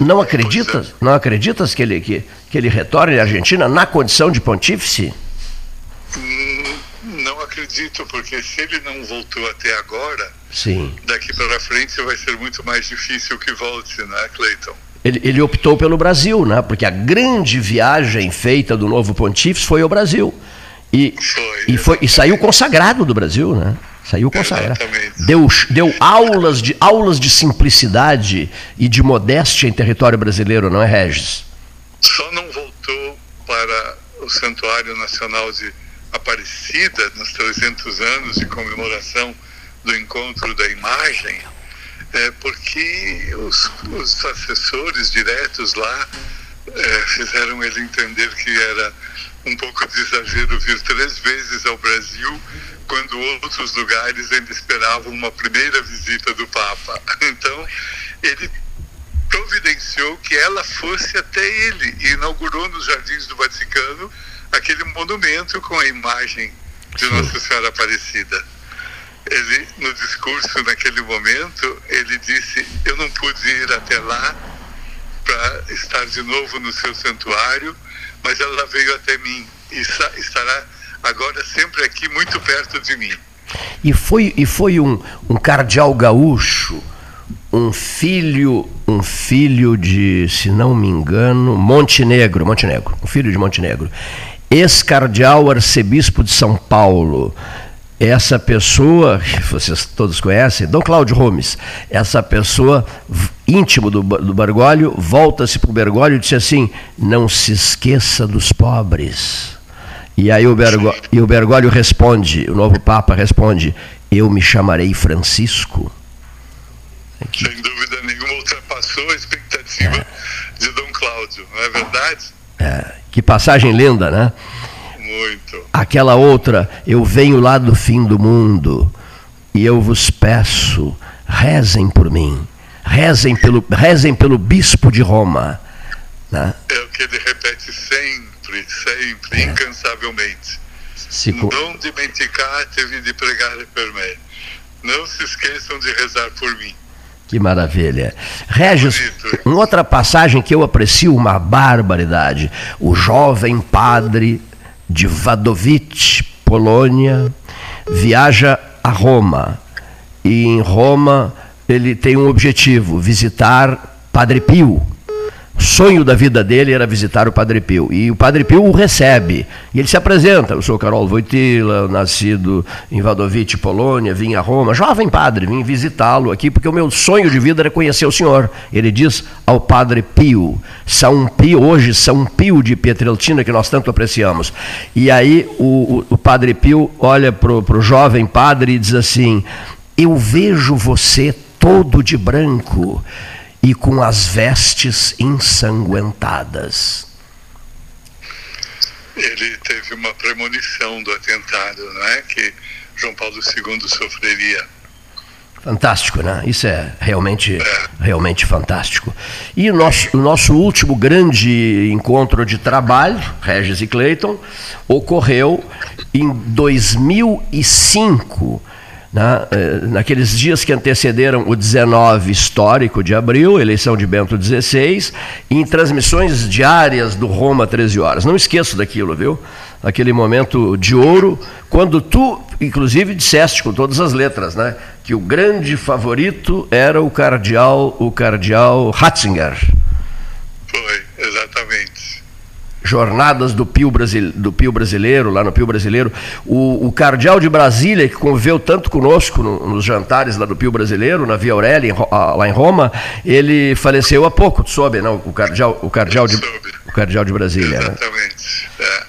Não acreditas? Não acreditas que ele, que, que ele retorne à Argentina na condição de pontífice? Acredito, porque se ele não voltou até agora, Sim. Daqui para frente vai ser muito mais difícil que volte, né, Cleiton? Ele, ele, optou pelo Brasil, né? Porque a grande viagem feita do novo pontífice foi ao Brasil. E, foi, e, foi, e saiu consagrado do Brasil, né? Saiu consagrado. Exatamente. Deu, deu aulas, de, aulas de simplicidade e de modéstia em território brasileiro, não é, Regis? Só não voltou para o Santuário Nacional de Aparecida nos 300 anos de comemoração do encontro da imagem, é porque os, os assessores diretos lá é, fizeram ele entender que era um pouco de exagero vir três vezes ao Brasil, quando outros lugares ainda esperavam uma primeira visita do Papa. Então, ele providenciou que ela fosse até ele e inaugurou nos Jardins do Vaticano aquele monumento com a imagem de Nossa Senhora Aparecida. Ele no discurso naquele momento ele disse eu não pude ir até lá para estar de novo no seu santuário mas ela veio até mim e estará agora sempre aqui muito perto de mim. E foi e foi um, um cardeal gaúcho um filho um filho de se não me engano Montenegro Montenegro um filho de Montenegro ex-cardeal arcebispo de São Paulo essa pessoa, vocês todos conhecem, Dom Cláudio Gomes, essa pessoa íntimo do, do Bergoglio, volta-se para o Bergoglio e disse assim: não se esqueça dos pobres. E aí o, Bergo, e o Bergoglio responde, o novo Papa responde: eu me chamarei Francisco. Sem dúvida nenhuma, ultrapassou a expectativa é. de Dom Cláudio, não é verdade? É, que passagem linda, né? Muito. Aquela outra, eu venho lá do fim do mundo e eu vos peço, rezem por mim, rezem pelo, rezem pelo bispo de Roma. Né? É o que ele repete sempre, sempre, é. incansavelmente. Se... Não dimenticate de pregar per me. Não se esqueçam de rezar por mim. Que maravilha. Regis, uma outra passagem que eu aprecio uma barbaridade. O jovem padre de Wadowice, Polônia, viaja a Roma. E em Roma ele tem um objetivo: visitar Padre Pio. O sonho da vida dele era visitar o Padre Pio. E o Padre Pio o recebe. E ele se apresenta. Eu sou Carol Voitila, nascido em Vadovice, Polônia, vim a Roma. Jovem padre, vim visitá-lo aqui, porque o meu sonho de vida era conhecer o senhor. Ele diz ao Padre Pio, São Pio, hoje São Pio de Pietrelcina, que nós tanto apreciamos. E aí o, o, o Padre Pio olha para o jovem padre e diz assim: Eu vejo você todo de branco e com as vestes ensanguentadas. Ele teve uma premonição do atentado, não é? Que João Paulo II sofreria. Fantástico, né? Isso é realmente, é. realmente fantástico. E o nosso, o nosso último grande encontro de trabalho, Regis e Clayton, ocorreu em 2005 eh, naqueles dias que antecederam o 19 histórico de abril, eleição de Bento XVI, em transmissões diárias do Roma 13 horas. Não esqueço daquilo, viu? Aquele momento de ouro, quando tu, inclusive, disseste com todas as letras, né, que o grande favorito era o cardeal, o cardeal Ratzinger. Foi, jornadas do Pio, Brasil, do Pio Brasileiro, lá no Pio Brasileiro. O, o cardeal de Brasília, que conviveu tanto conosco no, nos jantares lá do Pio Brasileiro, na Via Aurélia, em, lá em Roma, ele faleceu há pouco, tu soube, não? O cardeal, o cardeal, de, o cardeal de Brasília. Né? Exatamente. Né? É.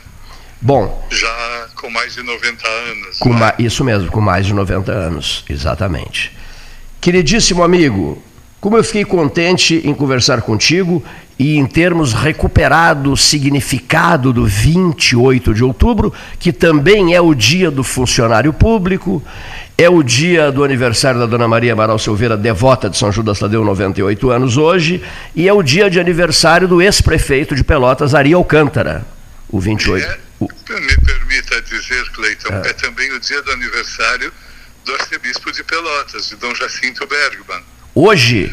Bom. Já com mais de 90 anos. Com né? Isso mesmo, com mais de 90 anos, exatamente. Queridíssimo amigo, como eu fiquei contente em conversar contigo e em termos recuperado o significado do 28 de outubro, que também é o dia do funcionário público, é o dia do aniversário da Dona Maria Amaral Silveira, devota de São Judas Tadeu, 98 anos hoje, e é o dia de aniversário do ex-prefeito de Pelotas, Ari Alcântara, o 28. É, me permita dizer, Cleiton, é. é também o dia do aniversário do arcebispo de Pelotas, de Dom Jacinto Bergman. Hoje?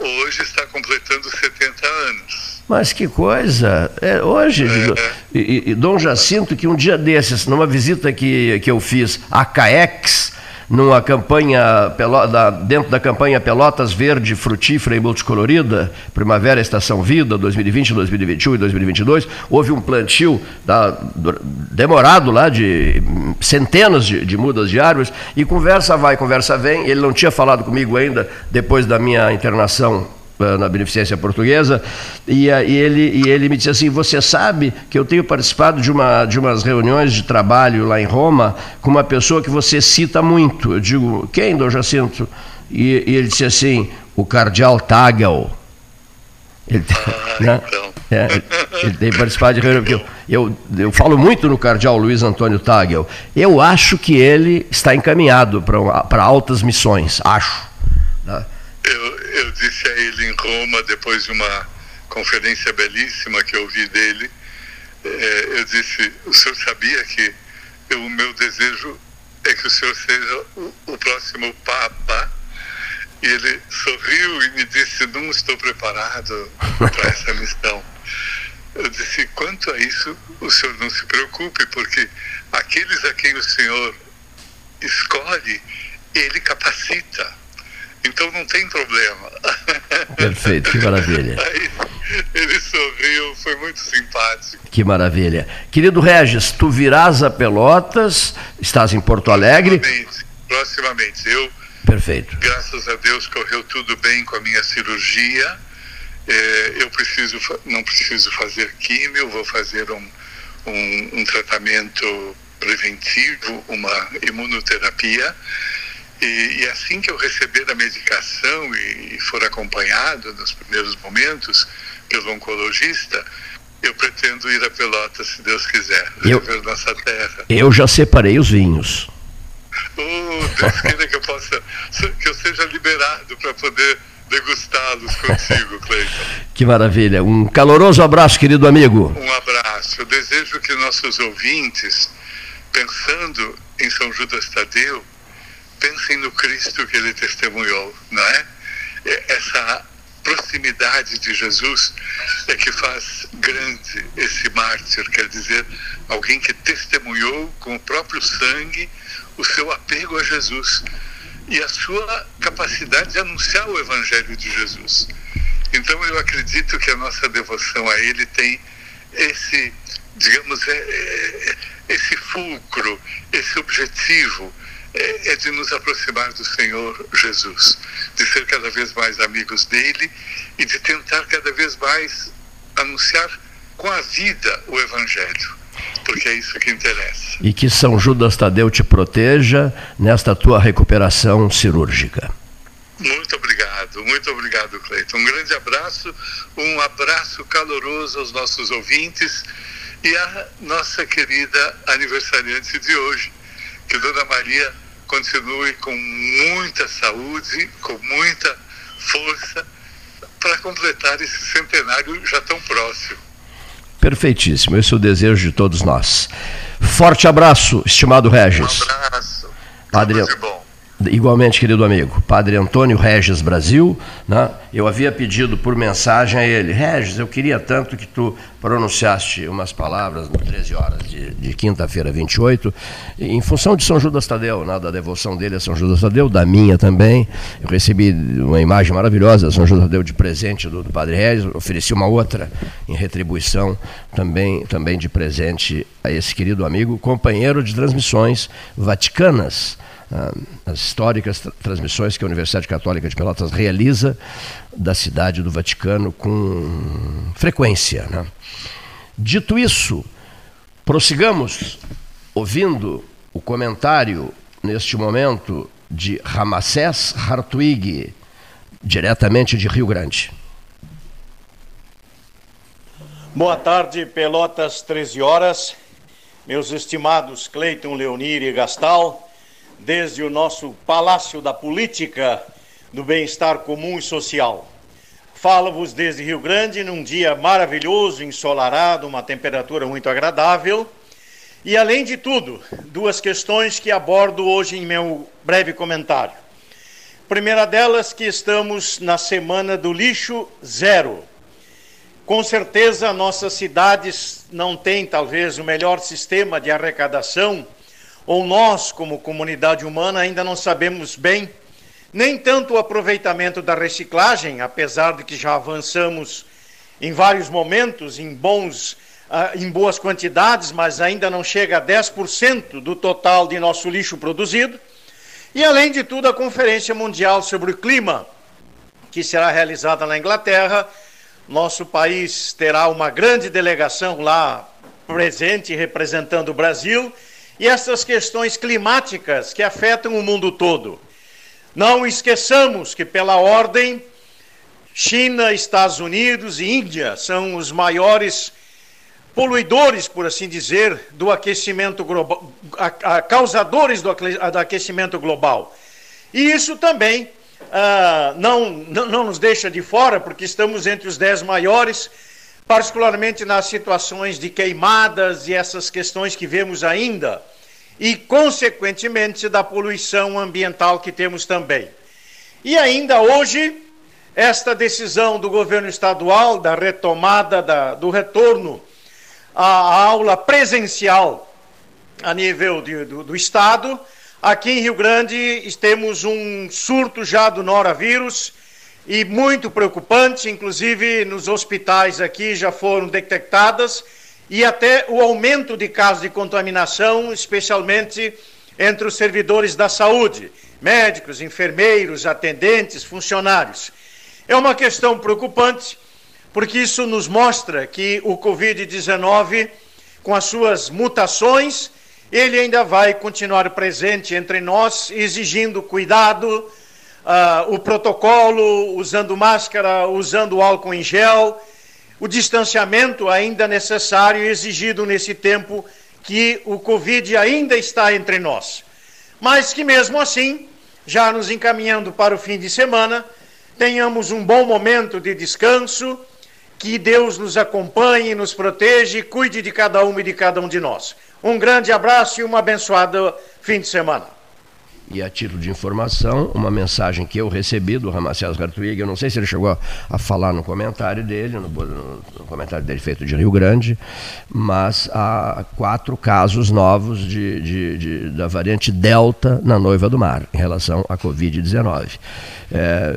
Hoje está completando 70 anos. Mas que coisa! É, hoje, é. E, e, Dom Jacinto, que um dia desses, numa visita que, que eu fiz à CAEX, numa campanha dentro da campanha Pelotas Verde, Frutífera e Multicolorida, Primavera, Estação Vida, 2020, 2021 e 2022, houve um plantio da, demorado lá de centenas de, de mudas de árvores e conversa vai, conversa vem. Ele não tinha falado comigo ainda depois da minha internação na Beneficência Portuguesa, e, e, ele, e ele me disse assim: Você sabe que eu tenho participado de, uma, de umas reuniões de trabalho lá em Roma com uma pessoa que você cita muito. Eu digo: Quem, Dom Jacinto? E, e ele disse assim: O Cardeal Tagel. Ele, ah, né? então. é, ele tem participado de reunião. Eu, eu, eu falo muito no cardeal Luiz Antônio Tagel. Eu acho que ele está encaminhado para altas missões. Acho. Né? Eu, eu disse a ele em Roma, depois de uma conferência belíssima que eu ouvi dele, é, eu disse: o senhor sabia que eu, o meu desejo é que o senhor seja o, o próximo Papa? E ele sorriu e me disse: não estou preparado para essa missão. Eu disse: quanto a isso, o senhor não se preocupe, porque aqueles a quem o senhor escolhe, ele capacita. Então não tem problema. Perfeito, que maravilha. Aí, ele sorriu, foi muito simpático. Que maravilha. Querido Regis, tu virás a Pelotas, estás em Porto Alegre. Proximamente, proximamente. Eu, Perfeito. Graças a Deus correu tudo bem com a minha cirurgia. É, eu preciso, não preciso fazer químio, vou fazer um, um, um tratamento preventivo, uma imunoterapia e, e, assim que eu receber a medicação e, e for acompanhado nos primeiros momentos pelo oncologista, eu pretendo ir a Pelotas, se Deus quiser, eu, ver nossa terra. Eu já separei os vinhos. Oh, Deus queira que eu possa, que eu seja liberado para poder degustá-los contigo, Cleiton. Que maravilha. Um caloroso abraço, querido amigo. Um abraço. Eu desejo que nossos ouvintes, pensando em São Judas Tadeu, pensem no Cristo que ele testemunhou, não é? Essa proximidade de Jesus é que faz grande esse mártir, quer dizer, alguém que testemunhou com o próprio sangue o seu apego a Jesus e a sua capacidade de anunciar o Evangelho de Jesus. Então eu acredito que a nossa devoção a Ele tem esse, digamos, é, é, esse fulcro, esse objetivo é, é, de nos aproximar do Senhor Jesus, de ser cada vez mais amigos dele e de tentar cada vez mais anunciar com a vida o Evangelho, porque é isso que interessa. E que São Judas Tadeu te proteja nesta tua recuperação cirúrgica. Muito obrigado, muito obrigado, Cleiton. Um grande abraço, um abraço caloroso aos nossos ouvintes e à nossa querida aniversariante de hoje, que Dona Maria continue com muita saúde, com muita força para completar esse centenário já tão próximo. Perfeitíssimo, esse é o desejo de todos nós. Forte abraço, estimado Regis. Um abraço. Padre, Igualmente, querido amigo, Padre Antônio Regis Brasil, né? eu havia pedido por mensagem a ele, Regis, eu queria tanto que tu pronunciaste umas palavras no 13 horas de, de quinta-feira 28, em função de São Judas Tadeu, né? da devoção dele a São Judas Tadeu, da minha também. Eu recebi uma imagem maravilhosa de São Judas Tadeu de presente do, do Padre Regis, ofereci uma outra em retribuição também, também de presente a esse querido amigo, companheiro de transmissões vaticanas as históricas transmissões que a Universidade Católica de Pelotas realiza da cidade do Vaticano com frequência. Né? Dito isso, prossigamos ouvindo o comentário neste momento de Ramacés Hartwig, diretamente de Rio Grande. Boa tarde, Pelotas, 13 horas. Meus estimados Cleiton, Leonir e Gastal, desde o nosso Palácio da Política do Bem-Estar Comum e Social. Falo-vos desde Rio Grande, num dia maravilhoso, ensolarado, uma temperatura muito agradável. E, além de tudo, duas questões que abordo hoje em meu breve comentário. Primeira delas, que estamos na semana do lixo zero. Com certeza, nossas cidades não têm, talvez, o melhor sistema de arrecadação ou nós, como comunidade humana, ainda não sabemos bem nem tanto o aproveitamento da reciclagem, apesar de que já avançamos em vários momentos, em bons Uh, em boas quantidades, mas ainda não chega a 10% do total de nosso lixo produzido. E, além de tudo, a Conferência Mundial sobre o Clima, que será realizada na Inglaterra. Nosso país terá uma grande delegação lá presente, representando o Brasil, e essas questões climáticas que afetam o mundo todo. Não esqueçamos que, pela ordem, China, Estados Unidos e Índia são os maiores poluidores, por assim dizer, do aquecimento global, a, causadores do, aquecimento global. E isso também ah, não, não nos deixa de fora, porque estamos entre os dez maiores particularmente nas situações de queimadas e essas questões que vemos ainda, e, consequentemente, da poluição ambiental que temos também. E ainda hoje, esta decisão do governo estadual da retomada da, do retorno à aula presencial a nível de, do, do Estado. Aqui em Rio Grande temos um surto já do noravírus e muito preocupante, inclusive nos hospitais aqui já foram detectadas, e até o aumento de casos de contaminação, especialmente entre os servidores da saúde, médicos, enfermeiros, atendentes, funcionários. É uma questão preocupante, porque isso nos mostra que o Covid-19, com as suas mutações, ele ainda vai continuar presente entre nós, exigindo cuidado, uh, o protocolo, usando máscara, usando álcool em gel, o distanciamento ainda necessário e exigido nesse tempo que o Covid ainda está entre nós. Mas que mesmo assim, já nos encaminhando para o fim de semana, tenhamos um bom momento de descanso, que Deus nos acompanhe, nos proteja e cuide de cada um e de cada um de nós. Um grande abraço e um abençoado fim de semana. E a título de informação, uma mensagem que eu recebi do Ramacés Hartwig, eu não sei se ele chegou a, falar no comentário dele, no, no, comentário dele feito de Rio Grande, mas há quatro casos novos de, de, de da variante Delta na Noiva do Mar, em relação à Covid-19. É,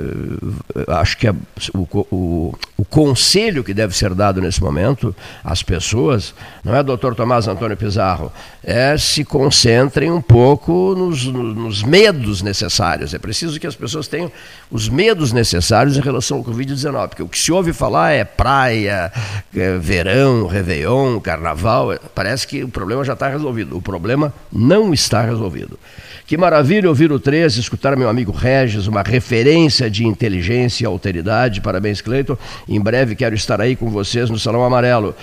acho que é o, o, o, conselho que deve ser dado nesse momento às pessoas, não é, doutor Tomás Antônio Pizarro, é se concentrem um pouco nos, nos medos necessários. É preciso que as pessoas tenham os medos necessários em relação ao Covid-19, porque o que se ouve falar é praia, é verão, réveillon, carnaval, parece que o problema já está resolvido. O problema não está resolvido. Que maravilha ouvir o 13, escutar meu amigo Regis, uma referência de inteligência e alteridade. Parabéns, Cleiton. Em breve quero estar aí com vocês no Salão Amarelo.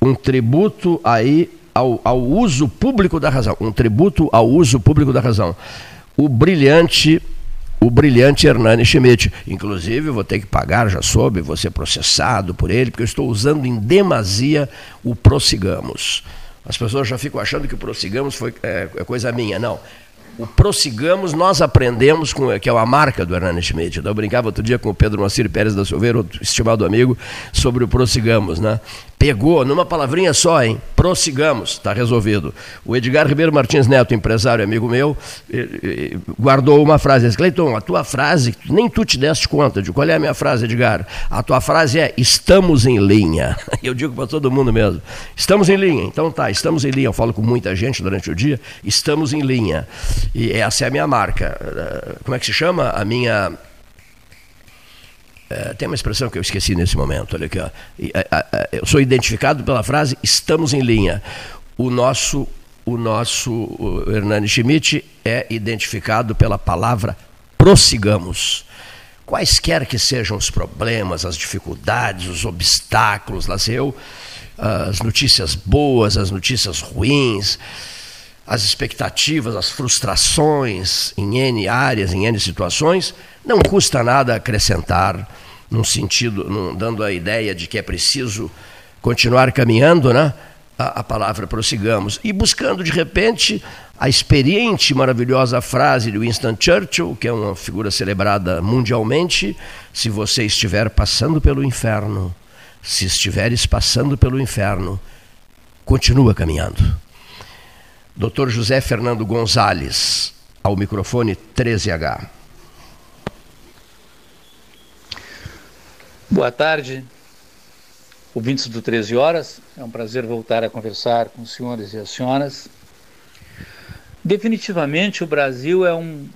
Um tributo aí ao, ao uso público da razão. Um tributo ao uso público da razão. O brilhante o brilhante Hernani Schmidt. Inclusive, vou ter que pagar, já soube, vou ser processado por ele, porque eu estou usando em demasia o prossigamos. As pessoas já ficam achando que o prossigamos foi, é, é coisa minha. Não o prossigamos, nós aprendemos, com, que é uma marca do Hernani Schmidt. Eu brincava outro dia com o Pedro Macir Pérez da Silveira, outro estimado amigo, sobre o prossigamos. Né? Pegou numa palavrinha só, hein? Prossigamos, está resolvido. O Edgar Ribeiro Martins Neto, empresário, amigo meu, guardou uma frase. Disse, Cleiton, a tua frase, nem tu te deste conta de qual é a minha frase, Edgar. A tua frase é estamos em linha. Eu digo para todo mundo mesmo. Estamos em linha. Então tá, estamos em linha. Eu falo com muita gente durante o dia. Estamos em linha. E essa é a minha marca. Eh, como é que se chama? A minha é, tem uma expressão que eu esqueci nesse momento. Olha aqui, ó. Eu sou identificado pela frase estamos em linha. O nosso, o nosso o Hernani Schmidt é identificado pela palavra prossigamos. Quaisquer que sejam os problemas, as dificuldades, os obstáculos, lá eu, as notícias boas, as notícias ruins, as expectativas, as frustrações em N áreas, em N situações, não custa nada acrescentar, num sentido, num, dando a ideia de que é preciso continuar caminhando, né? A, a palavra prossigamos. E buscando, de repente, a experiente, maravilhosa frase de Winston Churchill, que é uma figura celebrada mundialmente: se você estiver passando pelo inferno, se estiveres passando pelo inferno, continua caminhando. Dr. José Fernando Gonzalez, ao microfone 13H. Boa tarde, ouvintes do 13 Horas. É um prazer voltar a conversar com os senhores e as senhoras. Definitivamente, o Brasil é um,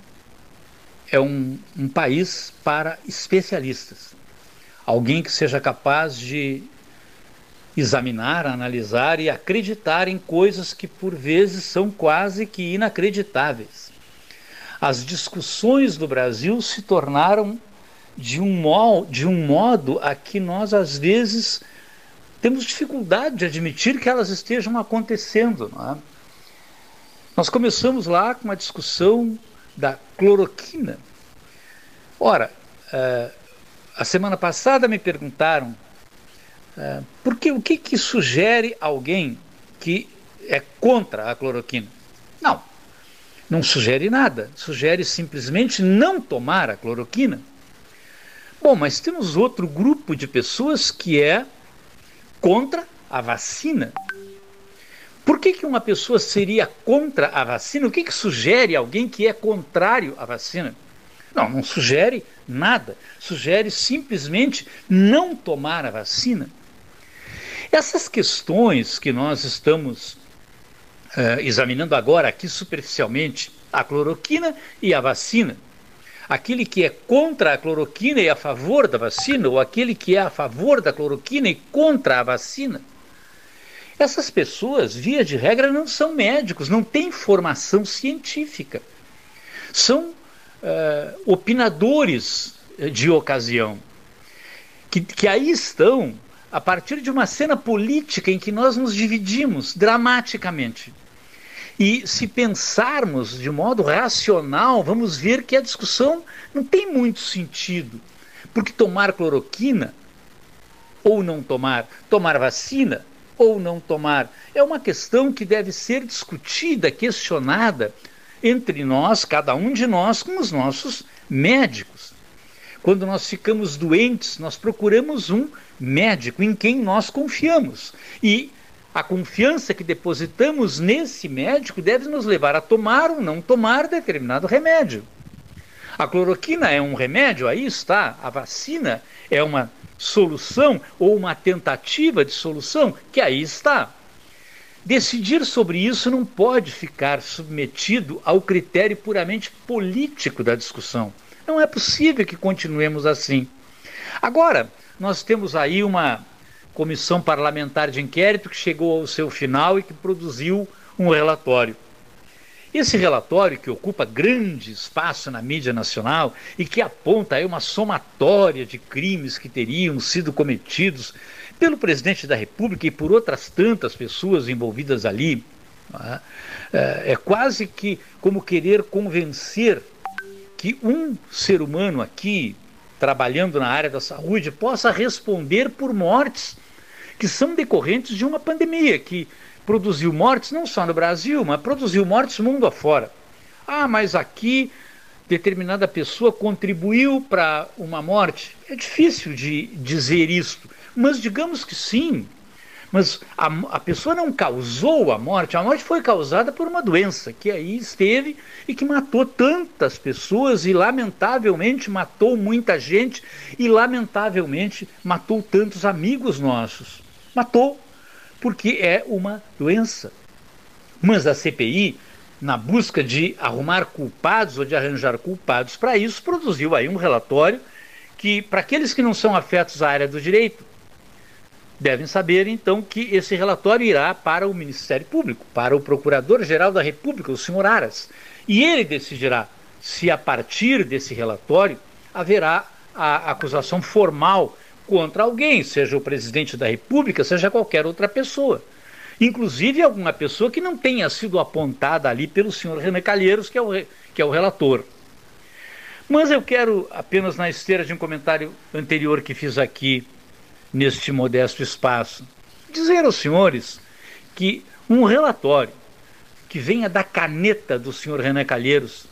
é um, um país para especialistas. Alguém que seja capaz de examinar, analisar e acreditar em coisas que por vezes são quase que inacreditáveis. As discussões do Brasil se tornaram de um, mo de um modo a que nós às vezes temos dificuldade de admitir que elas estejam acontecendo. É? Nós começamos lá com a discussão da cloroquina. Ora, uh, a semana passada me perguntaram porque o que, que sugere alguém que é contra a cloroquina? Não, não sugere nada. Sugere simplesmente não tomar a cloroquina. Bom, mas temos outro grupo de pessoas que é contra a vacina. Por que, que uma pessoa seria contra a vacina? O que, que sugere alguém que é contrário à vacina? Não, não sugere nada. Sugere simplesmente não tomar a vacina. Essas questões que nós estamos uh, examinando agora aqui superficialmente, a cloroquina e a vacina, aquele que é contra a cloroquina e a favor da vacina, ou aquele que é a favor da cloroquina e contra a vacina, essas pessoas, via de regra, não são médicos, não têm formação científica. São uh, opinadores de ocasião, que, que aí estão a partir de uma cena política em que nós nos dividimos dramaticamente. E se pensarmos de modo racional, vamos ver que a discussão não tem muito sentido. Porque tomar cloroquina ou não tomar, tomar vacina ou não tomar, é uma questão que deve ser discutida, questionada entre nós, cada um de nós, com os nossos médicos. Quando nós ficamos doentes, nós procuramos um médico em quem nós confiamos. E a confiança que depositamos nesse médico deve nos levar a tomar ou não tomar determinado remédio. A cloroquina é um remédio, aí está. A vacina é uma solução ou uma tentativa de solução, que aí está. Decidir sobre isso não pode ficar submetido ao critério puramente político da discussão. Não é possível que continuemos assim. Agora, nós temos aí uma comissão parlamentar de inquérito que chegou ao seu final e que produziu um relatório. Esse relatório, que ocupa grande espaço na mídia nacional e que aponta aí uma somatória de crimes que teriam sido cometidos pelo presidente da República e por outras tantas pessoas envolvidas ali, é? é, é quase que como querer convencer que um ser humano aqui, trabalhando na área da saúde, possa responder por mortes que são decorrentes de uma pandemia que produziu mortes não só no Brasil, mas produziu mortes mundo afora. Ah, mas aqui determinada pessoa contribuiu para uma morte. É difícil de dizer isso, mas digamos que sim. Mas a, a, pessoa não causou a morte, a morte foi causada por uma doença que aí esteve e que matou tantas pessoas e, lamentavelmente, matou muita gente e, lamentavelmente, matou tantos amigos nossos. Matou porque é uma doença. Mas a CPI, na busca de arrumar culpados ou de arranjar culpados para isso, produziu aí um relatório que, para aqueles que não são afetos à área do direito, devem saber então que esse relatório irá para o Ministério Público, para o Procurador-Geral da República, o senhor Aras. E ele decidirá se a partir desse relatório haverá a acusação formal contra alguém, seja o presidente da República, seja qualquer outra pessoa. Inclusive alguma pessoa que não tenha sido apontada ali pelo senhor René Calheiros, que é o, que é o relator. Mas eu quero, apenas na esteira de um comentário anterior que fiz aqui, neste modesto espaço, dizer aos senhores que um relatório que venha da caneta do senhor René Calheiros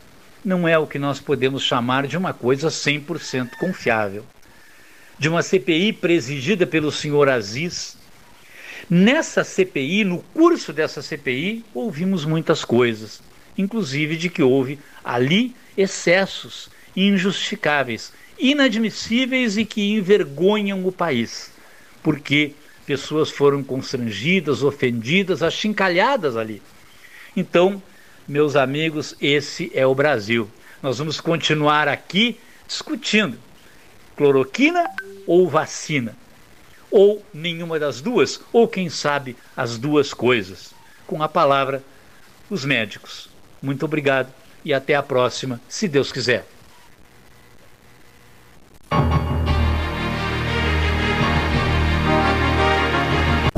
não é o que nós podemos chamar de uma coisa 100% confiável. De uma CPI presidida pelo senhor Aziz. Nessa CPI, no curso dessa CPI, ouvimos muitas coisas, inclusive de que houve ali excessos injustificáveis, inadmissíveis e que envergonham o país, porque pessoas foram constrangidas, ofendidas, achincalhadas ali. Então, meus amigos, esse é o Brasil. Nós vamos continuar aqui discutindo cloroquina ou vacina? Ou nenhuma das duas? Ou quem sabe as duas coisas? Com a palavra, os médicos. Muito obrigado e até a próxima, se Deus quiser.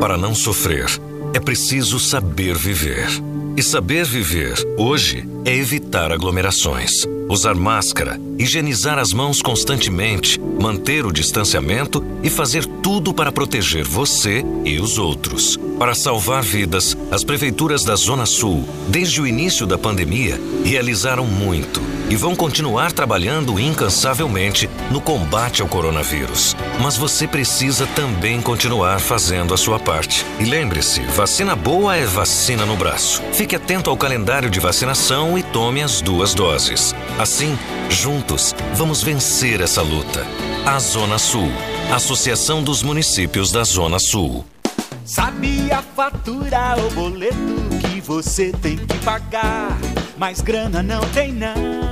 Para não sofrer, é preciso saber viver. E saber viver, hoje, é evitar aglomerações, usar máscara, higienizar as mãos constantemente, manter o distanciamento e fazer tudo para proteger você e os outros. Para salvar vidas, as prefeituras da Zona Sul, desde o início da pandemia, realizaram muito e vão continuar trabalhando incansavelmente no combate ao coronavírus. Mas você precisa também continuar fazendo a sua parte. E lembre-se, vacina boa é vacina no braço. Fique atento ao calendário de vacinação e tome as duas doses. Assim, juntos, vamos vencer essa luta. A Zona Sul. Associação dos Municípios da Zona Sul. Sabia fatura o boleto que você tem que pagar, mas grana não tem não.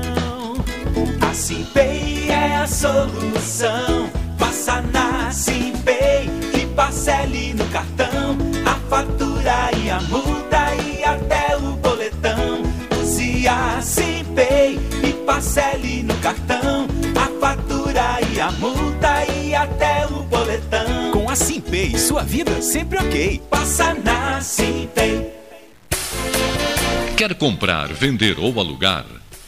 A Simpay é a solução. Passa na Simpay e parcele no cartão a fatura e a multa e até o boletão. Use a Simpay e parcele no cartão a fatura e a multa e até o boletão. Com a Simpay, sua vida sempre ok. Passa na Simpay. Quer comprar, vender ou alugar?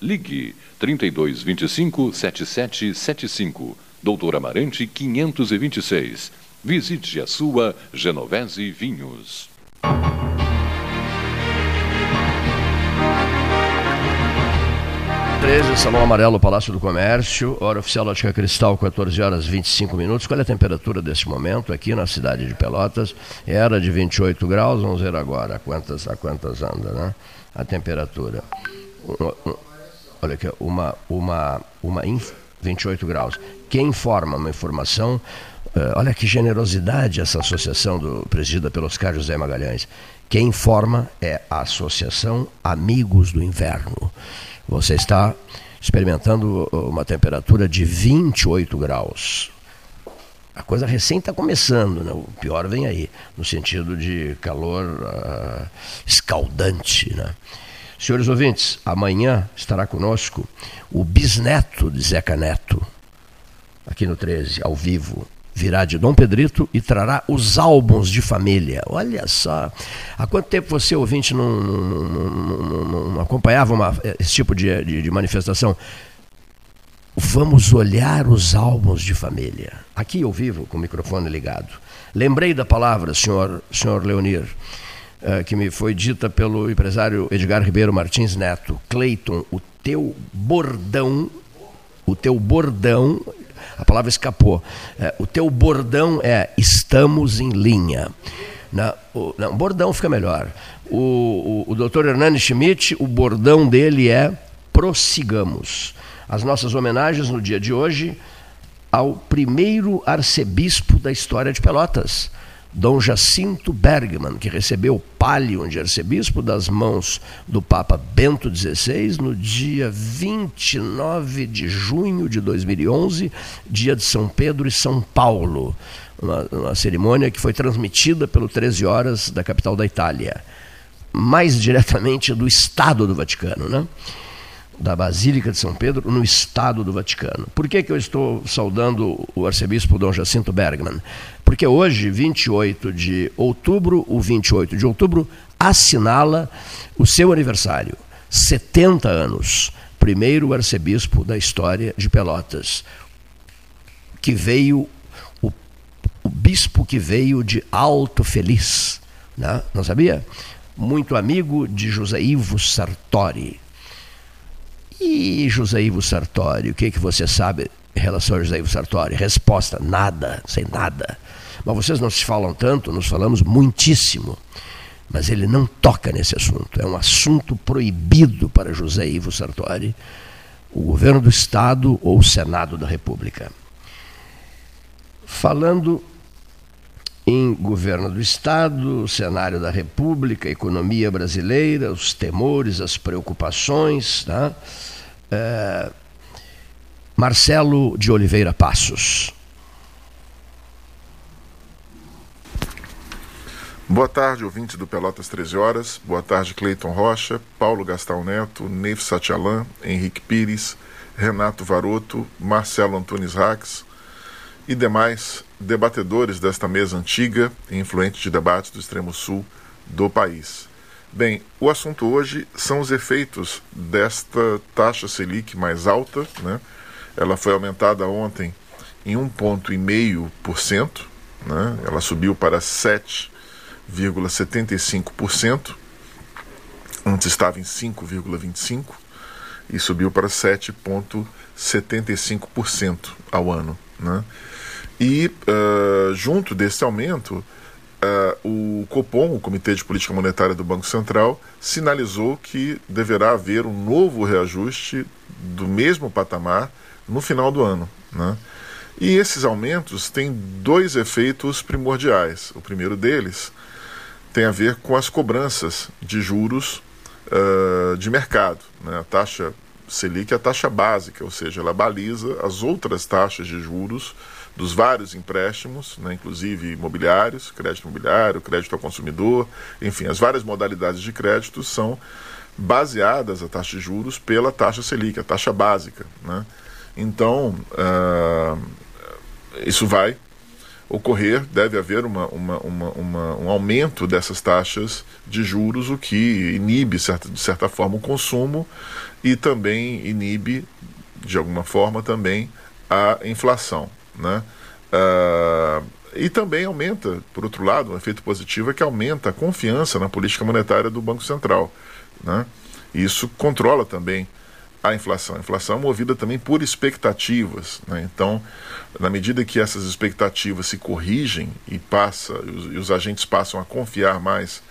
Ligue 3225 7775, Doutor Amarante 526. Visite a sua Genovese Vinhos. Salão Amarelo, Palácio do Comércio, hora oficial Ótica Cristal, 14 horas 25 minutos. Qual é a temperatura desse momento aqui na cidade de Pelotas? Era de 28 graus, vamos ver agora a quantas, a quantas anda, né? A temperatura. Olha aqui, uma, uma, uma 28 graus. Quem informa uma informação, uh, olha que generosidade essa associação do, presidida pelo Oscar José Magalhães. Quem informa é a Associação Amigos do Inverno. Você está experimentando uma temperatura de 28 graus. A coisa recém está começando, né? o pior vem aí, no sentido de calor uh, escaldante. Né? Senhores ouvintes, amanhã estará conosco o bisneto de Zeca Neto, aqui no 13, ao vivo. Virá de Dom Pedrito e trará os álbuns de família. Olha só. Há quanto tempo você, ouvinte, não, não, não, não acompanhava uma, esse tipo de, de, de manifestação? Vamos olhar os álbuns de família. Aqui ao vivo, com o microfone ligado. Lembrei da palavra, senhor, senhor Leonir. Uh, que me foi dita pelo empresário Edgar Ribeiro Martins Neto. Cleiton, o teu bordão, o teu bordão, a palavra escapou. Uh, o teu bordão é estamos em linha. Na, o, não, bordão fica melhor. O, o, o doutor Hernani Schmidt, o bordão dele é prossigamos. As nossas homenagens no dia de hoje ao primeiro arcebispo da história de Pelotas, Dom Jacinto Bergman, que recebeu o palio de arcebispo das mãos do Papa Bento XVI no dia 29 de junho de 2011, dia de São Pedro e São Paulo. Uma, uma cerimônia que foi transmitida pelo 13 Horas da capital da Itália, mais diretamente do Estado do Vaticano. Né? Da Basílica de São Pedro no Estado do Vaticano. Por que, que eu estou saudando o arcebispo Dom Jacinto Bergman? Porque hoje, 28 de outubro, o 28 de outubro assinala o seu aniversário, 70 anos. Primeiro arcebispo da história de Pelotas, que veio, o, o bispo que veio de Alto Feliz, né? não sabia? Muito amigo de José Ivo Sartori e José Ivo Sartori, o que, que você sabe em relação a José Ivo Sartori? Resposta: nada, sem nada. Mas vocês não se falam tanto, nos falamos muitíssimo. Mas ele não toca nesse assunto. É um assunto proibido para José Ivo Sartori, o governo do Estado ou o Senado da República. Falando em governo do Estado, cenário da República, economia brasileira, os temores, as preocupações. Né? É, Marcelo de Oliveira Passos. Boa tarde, ouvinte do Pelotas 13 Horas. Boa tarde, Cleiton Rocha, Paulo Gastal Neto, Neif Satialan, Henrique Pires, Renato Varoto, Marcelo Antunes Rax e demais debatedores desta mesa antiga e influente de debate do extremo sul do país. Bem, o assunto hoje são os efeitos desta taxa Selic mais alta, né? Ela foi aumentada ontem em 1,5%, né? Ela subiu para 7,75%. Antes estava em 5,25% e subiu para 7,75% ao ano. Né? E uh, junto desse aumento, uh, o Copom, o Comitê de Política Monetária do Banco Central, sinalizou que deverá haver um novo reajuste do mesmo patamar no final do ano. Né? E esses aumentos têm dois efeitos primordiais. O primeiro deles tem a ver com as cobranças de juros uh, de mercado. Né? A taxa Selic é a taxa básica, ou seja, ela baliza as outras taxas de juros dos vários empréstimos, né, inclusive imobiliários, crédito imobiliário, crédito ao consumidor, enfim, as várias modalidades de crédito são baseadas a taxa de juros pela taxa Selic, a taxa básica. Né? Então, uh, isso vai ocorrer, deve haver uma, uma, uma, uma, um aumento dessas taxas de juros, o que inibe, de certa forma, o consumo e também inibe, de alguma forma, também a inflação. Né? Uh, e também aumenta, por outro lado, um efeito positivo é que aumenta a confiança na política monetária do Banco Central. Né? Isso controla também a inflação. A inflação é movida também por expectativas. Né? Então, na medida que essas expectativas se corrigem e, passa, e os, e os agentes passam a confiar mais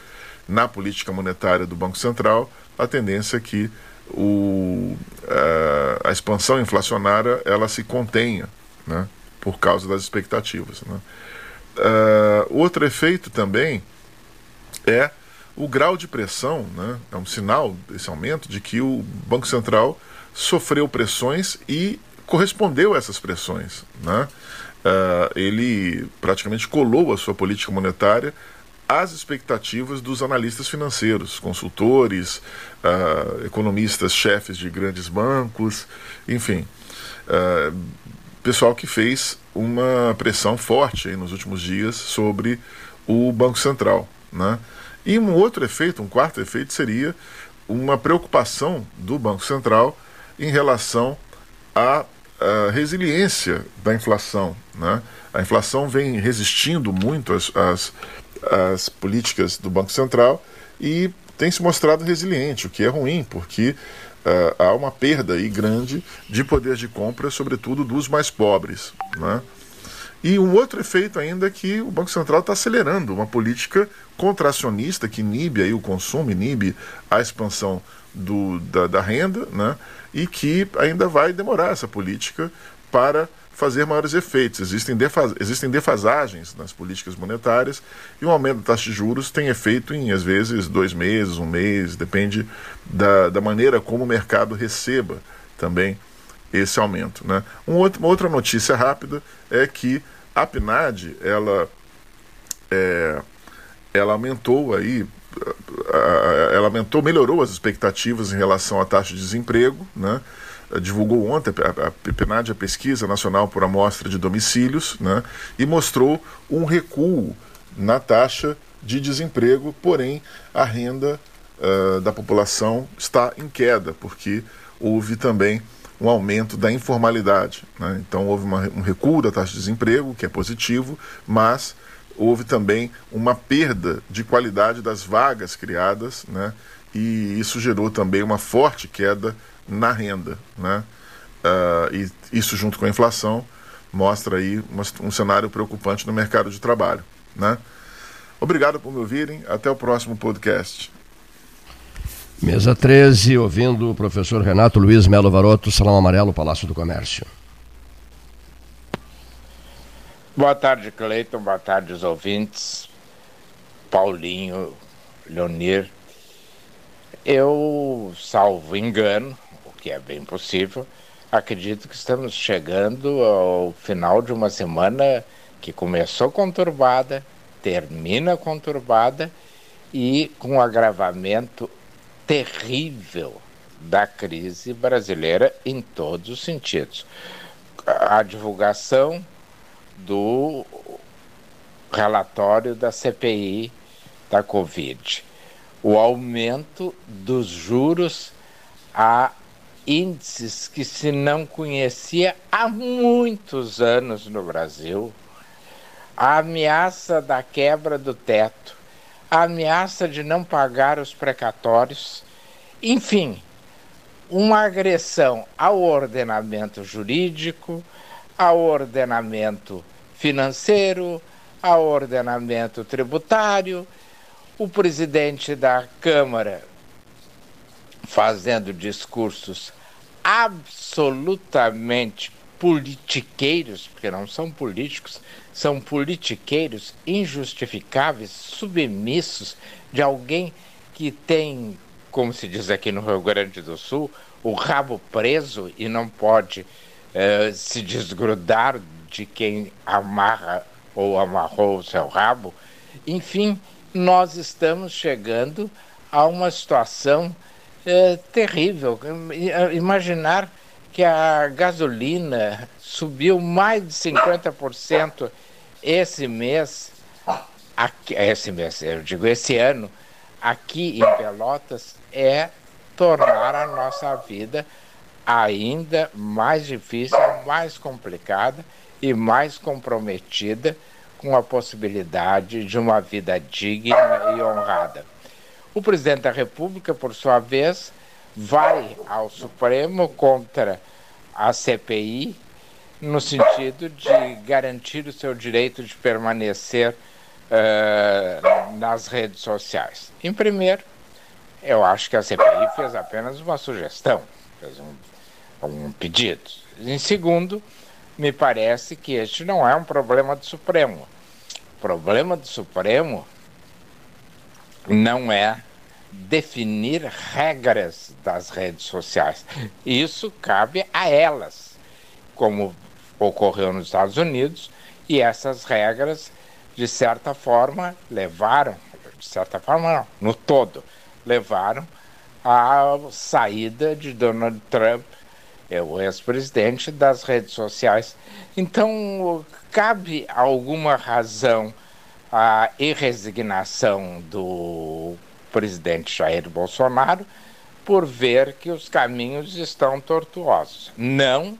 na política monetária do Banco Central, a tendência é que o, a, a expansão inflacionária ela se contenha. Né? Por causa das expectativas. Né? Uh, outro efeito também é o grau de pressão, né? é um sinal desse aumento de que o Banco Central sofreu pressões e correspondeu a essas pressões. Né? Uh, ele praticamente colou a sua política monetária às expectativas dos analistas financeiros, consultores, uh, economistas, chefes de grandes bancos, enfim. Uh, pessoal que fez uma pressão forte nos últimos dias sobre o Banco Central. Né? E um outro efeito, um quarto efeito, seria uma preocupação do Banco Central em relação à, à resiliência da inflação. Né? A inflação vem resistindo muito às, às, às políticas do Banco Central e tem se mostrado resiliente, o que é ruim, porque uh, há uma perda aí grande de poder de compra, sobretudo dos mais pobres. Né? E um outro efeito ainda é que o Banco Central está acelerando uma política contracionista que inibe aí o consumo, inibe a expansão do, da, da renda, né? e que ainda vai demorar essa política para fazer maiores efeitos. Existem, defas, existem defasagens nas políticas monetárias e o aumento da taxa de juros tem efeito em, às vezes, dois meses, um mês, depende da, da maneira como o mercado receba também esse aumento. Né? Um outro, uma outra notícia rápida é que a PNAD, ela, é, ela aumentou aí ela aumentou, melhorou as expectativas em relação à taxa de desemprego, né? Divulgou ontem a, a PNAD, a Pesquisa Nacional por Amostra de Domicílios, né? e mostrou um recuo na taxa de desemprego, porém a renda uh, da população está em queda, porque houve também um aumento da informalidade. Né? Então houve uma, um recuo da taxa de desemprego, que é positivo, mas houve também uma perda de qualidade das vagas criadas, né? e isso gerou também uma forte queda na renda. Né? Uh, e isso, junto com a inflação, mostra aí uma, um cenário preocupante no mercado de trabalho. Né? Obrigado por me ouvirem. Até o próximo podcast. Mesa 13, ouvindo o professor Renato Luiz Melo Varoto, Salão Amarelo, Palácio do Comércio. Boa tarde, Cleiton. Boa tarde, os ouvintes. Paulinho, Leonir. Eu, salvo engano, que é bem possível, acredito que estamos chegando ao final de uma semana que começou conturbada, termina conturbada e com um agravamento terrível da crise brasileira em todos os sentidos. A divulgação do relatório da CPI da Covid, o aumento dos juros a índices que se não conhecia há muitos anos no Brasil, a ameaça da quebra do teto, a ameaça de não pagar os precatórios, enfim, uma agressão ao ordenamento jurídico, ao ordenamento financeiro, ao ordenamento tributário, o presidente da Câmara fazendo discursos absolutamente politiqueiros, porque não são políticos, são politiqueiros injustificáveis, submissos de alguém que tem, como se diz aqui no Rio Grande do Sul, o rabo preso e não pode eh, se desgrudar de quem amarra ou amarrou o seu rabo. Enfim, nós estamos chegando a uma situação eh, terrível. Imaginar que a gasolina subiu mais de 50% esse mês, aqui, esse mês, eu digo esse ano, aqui em Pelotas, é tornar a nossa vida ainda mais difícil, mais complicada e mais comprometida com a possibilidade de uma vida digna e honrada. O presidente da República, por sua vez, vai ao Supremo contra a CPI no sentido de garantir o seu direito de permanecer uh, nas redes sociais. Em primeiro, eu acho que a CPI fez apenas uma sugestão, fez um, um pedido. Em segundo, me parece que este não é um problema do Supremo. O problema do Supremo não é definir regras das redes sociais. Isso cabe a elas, como ocorreu nos Estados Unidos, e essas regras, de certa forma, levaram, de certa forma não, no todo, levaram à saída de Donald Trump, é o ex-presidente, das redes sociais. Então, cabe alguma razão à irresignação do presidente Jair Bolsonaro por ver que os caminhos estão tortuosos. Não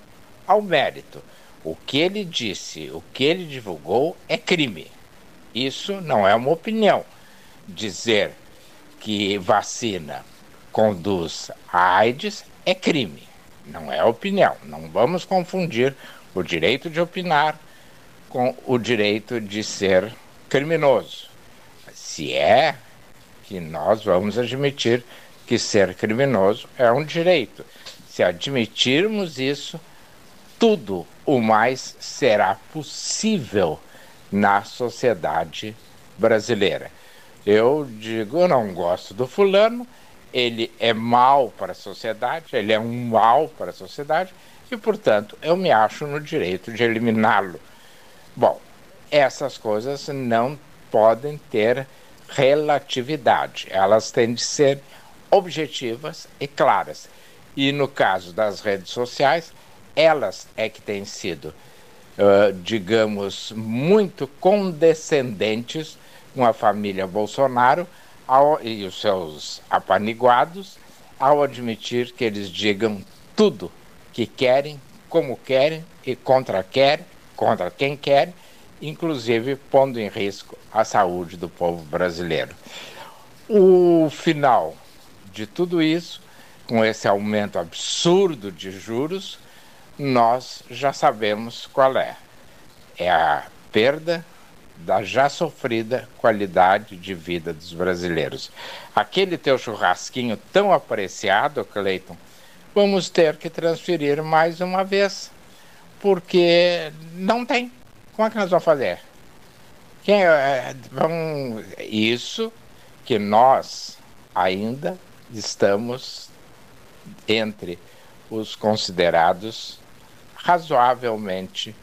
ao mérito. O que ele disse, o que ele divulgou é crime. Isso não é uma opinião. Dizer que vacina conduz a AIDS é crime, não é opinião. Não vamos confundir o direito de opinar com o direito de ser criminoso. Se é que nós vamos admitir que ser criminoso é um direito. Se admitirmos isso, tudo o mais será possível na sociedade brasileira. Eu digo, eu não gosto do fulano, ele é mal para a sociedade, ele é um mal para a sociedade e, portanto, eu me acho no direito de eliminá-lo. Bom, essas coisas não podem ter relatividade. Elas têm de ser objetivas e claras. E no caso das redes sociais, elas é que têm sido, uh, digamos, muito condescendentes com a família Bolsonaro ao, e os seus apaniguados ao admitir que eles digam tudo que querem, como querem e contra quer, contra quem quer, inclusive pondo em risco a saúde do povo brasileiro. O final de tudo isso, com esse aumento absurdo de juros, nós já sabemos qual é. É a perda da já sofrida qualidade de vida dos brasileiros. Aquele teu churrasquinho tão apreciado, Cleiton, vamos ter que transferir mais uma vez, porque não tem. Como é que nós vamos fazer? Quem, é, vamos, isso que nós ainda estamos entre os considerados razoavelmente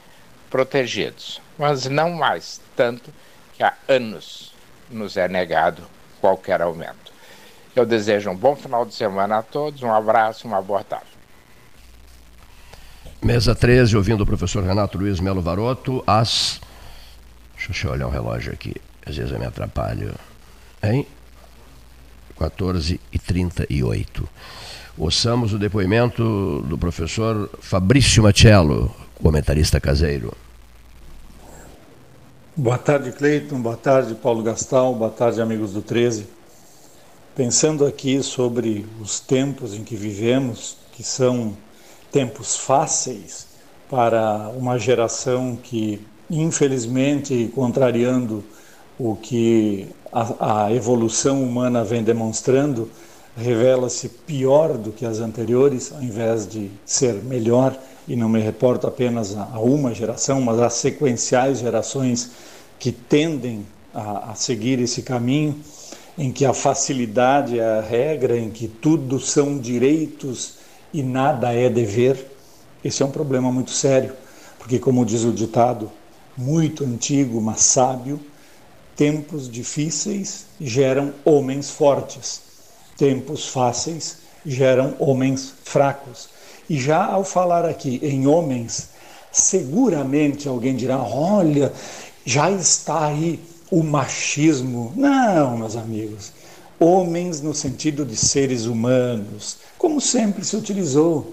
protegidos, mas não mais tanto que há anos nos é negado qualquer aumento. Eu desejo um bom final de semana a todos, um abraço, uma boa tarde. Mesa 13, ouvindo o professor Renato Luiz Melo Varoto, às. Deixa eu olhar o relógio aqui, às vezes eu me atrapalho. Hein? 14 e 38. Ouçamos o depoimento do professor Fabrício Machello, comentarista caseiro. Boa tarde, Cleiton. Boa tarde, Paulo Gastal. Boa tarde, amigos do 13. Pensando aqui sobre os tempos em que vivemos, que são tempos fáceis para uma geração que, infelizmente, contrariando o que a, a evolução humana vem demonstrando, revela-se pior do que as anteriores, ao invés de ser melhor. E não me reporto apenas a, uma geração, mas a sequenciais gerações que tendem a, a seguir esse caminho, em que a facilidade é a regra, em que tudo são direitos e nada é dever. Esse é um problema muito sério, porque, como diz o ditado, muito antigo, mas sábio, tempos difíceis geram homens fortes, tempos fáceis geram homens fracos. E já ao falar aqui em homens, seguramente alguém dirá: olha, já está aí o machismo. Não, meus amigos. Homens no sentido de seres humanos, como sempre se utilizou.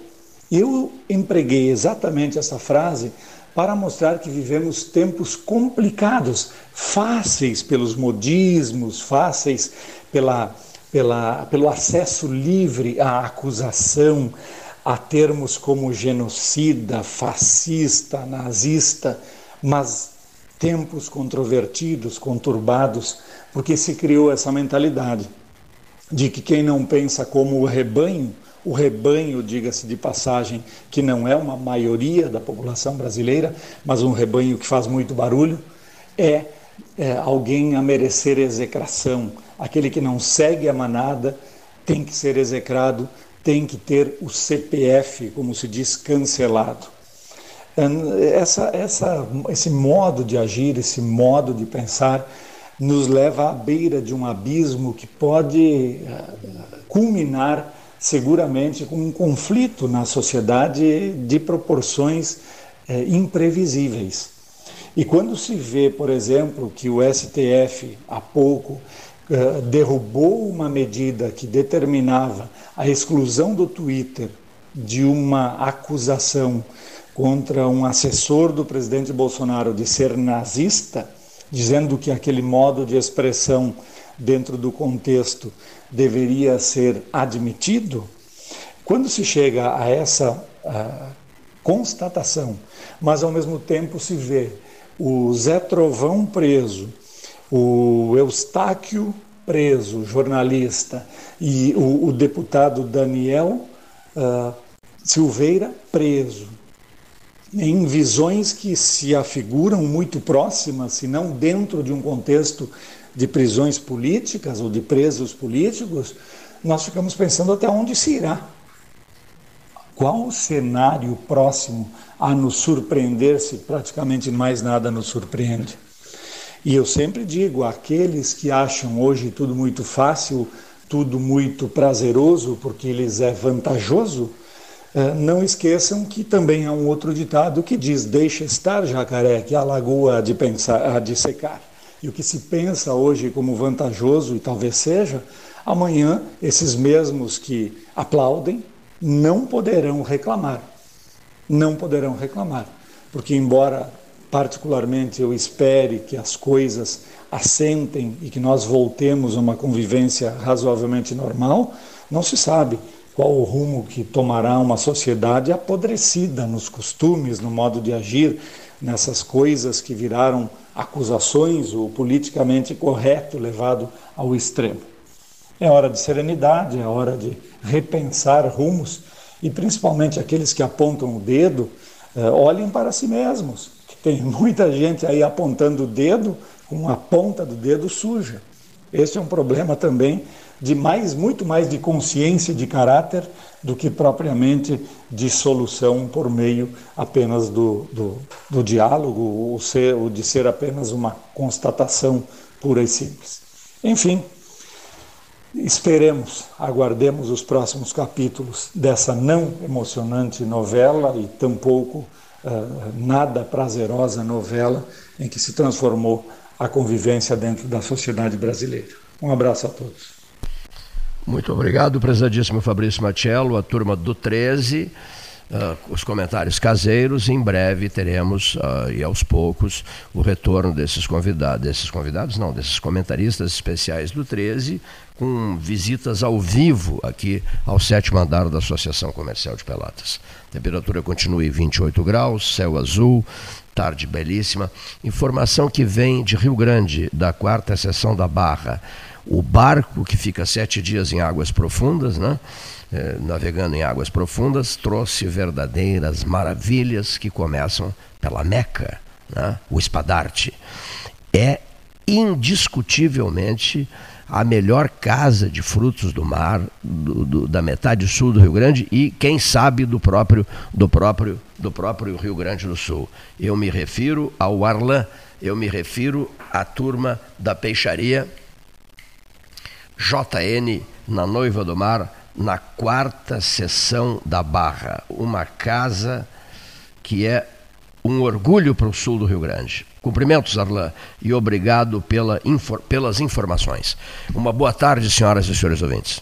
Eu empreguei exatamente essa frase para mostrar que vivemos tempos complicados, fáceis pelos modismos, fáceis pela, pela, pelo acesso livre à acusação, a termos como genocida, fascista, nazista, mas tempos controvertidos, conturbados, porque se criou essa mentalidade de que quem não pensa como o rebanho, o rebanho, diga-se de passagem, que não é uma maioria da população brasileira, mas um rebanho que faz muito barulho, é, é alguém a merecer execração. Aquele que não segue a manada tem que ser execrado tem que ter o CPF, como se diz, cancelado. Essa, essa, esse modo de agir, esse modo de pensar, nos leva à beira de um abismo que pode eh, culminar seguramente com um conflito na sociedade de proporções é, imprevisíveis. E quando se vê, por exemplo, que o STF há pouco eh, derrubou uma medida que determinava a exclusão do Twitter de uma acusação contra um assessor do presidente Bolsonaro de ser nazista, dizendo que aquele modo de expressão dentro do contexto deveria ser admitido, quando se chega a essa a constatação, mas ao mesmo tempo se vê o Zé Trovão preso, o Eustáquio preso, jornalista, e o, o deputado Daniel uh, Silveira preso, em visões que se afiguram muito próximas, se não dentro de um contexto de prisões políticas ou de presos políticos, nós ficamos pensando até onde se irá. Qual o cenário próximo a nos surpreender se praticamente mais nada nos surpreende? E eu sempre digo, aqueles que acham hoje tudo muito fácil, tudo muito prazeroso, porque lhes é vantajoso, não esqueçam que também há um outro ditado que diz: deixa estar, jacaré, que a lagoa há de, pensar, há de secar. E o que se pensa hoje como vantajoso, e talvez seja, amanhã esses mesmos que aplaudem não poderão reclamar. Não poderão reclamar. Porque, embora particularmente eu espere que as coisas assentem e que nós voltemos a uma convivência razoavelmente normal, não se sabe qual o rumo que tomará uma sociedade apodrecida nos costumes, no modo de agir, nessas coisas que viraram acusações, o politicamente correto levado ao extremo. É hora de serenidade, é hora de repensar rumos e principalmente aqueles que apontam o dedo, eh, olhem para si mesmos. Tem muita gente aí apontando o dedo com a ponta do dedo suja. Esse é um problema também de mais, muito mais de consciência de caráter do que propriamente de solução por meio apenas do, do, do diálogo, ou, ser, ou de ser apenas uma constatação pura e simples. Enfim, esperemos, aguardemos os próximos capítulos dessa não emocionante novela e tampouco uh, nada prazerosa novela em que se transformou a convivência dentro da sociedade brasileira. Um abraço a todos. Muito obrigado, prezadíssimo Fabrício Machello, a turma do 13. Uh, ah, os comentários caseiros. Em breve teremos, uh, e aos poucos, o retorno desses convidados, desses convidados, não, desses comentaristas especiais do 13, com visitas ao vivo aqui ao sétimo andar da Associação Comercial de Pelotas. temperatura continua em 28 graus, céu azul, tarde belíssima. Informação que vem de Rio Grande, da quarta seção da Barra. O barco que fica sete dias em águas profundas, né? Eh, navegando em águas profundas, trouxe verdadeiras maravilhas que começam pela Meca, né? o espadarte. É indiscutivelmente a melhor casa de frutos do mar do, do, da metade sul do Rio Grande e quem sabe do próprio do próprio do próprio Rio Grande do Sul. Eu me refiro ao Arlan, eu me refiro à turma da peixaria JN na Noiva do Mar na quarta sessão da Barra, uma casa que é um orgulho para o sul do Rio Grande. Cumprimentos, Arlan, e obrigado pela, pelas informações. Uma boa tarde, senhoras e senhores ouvintes.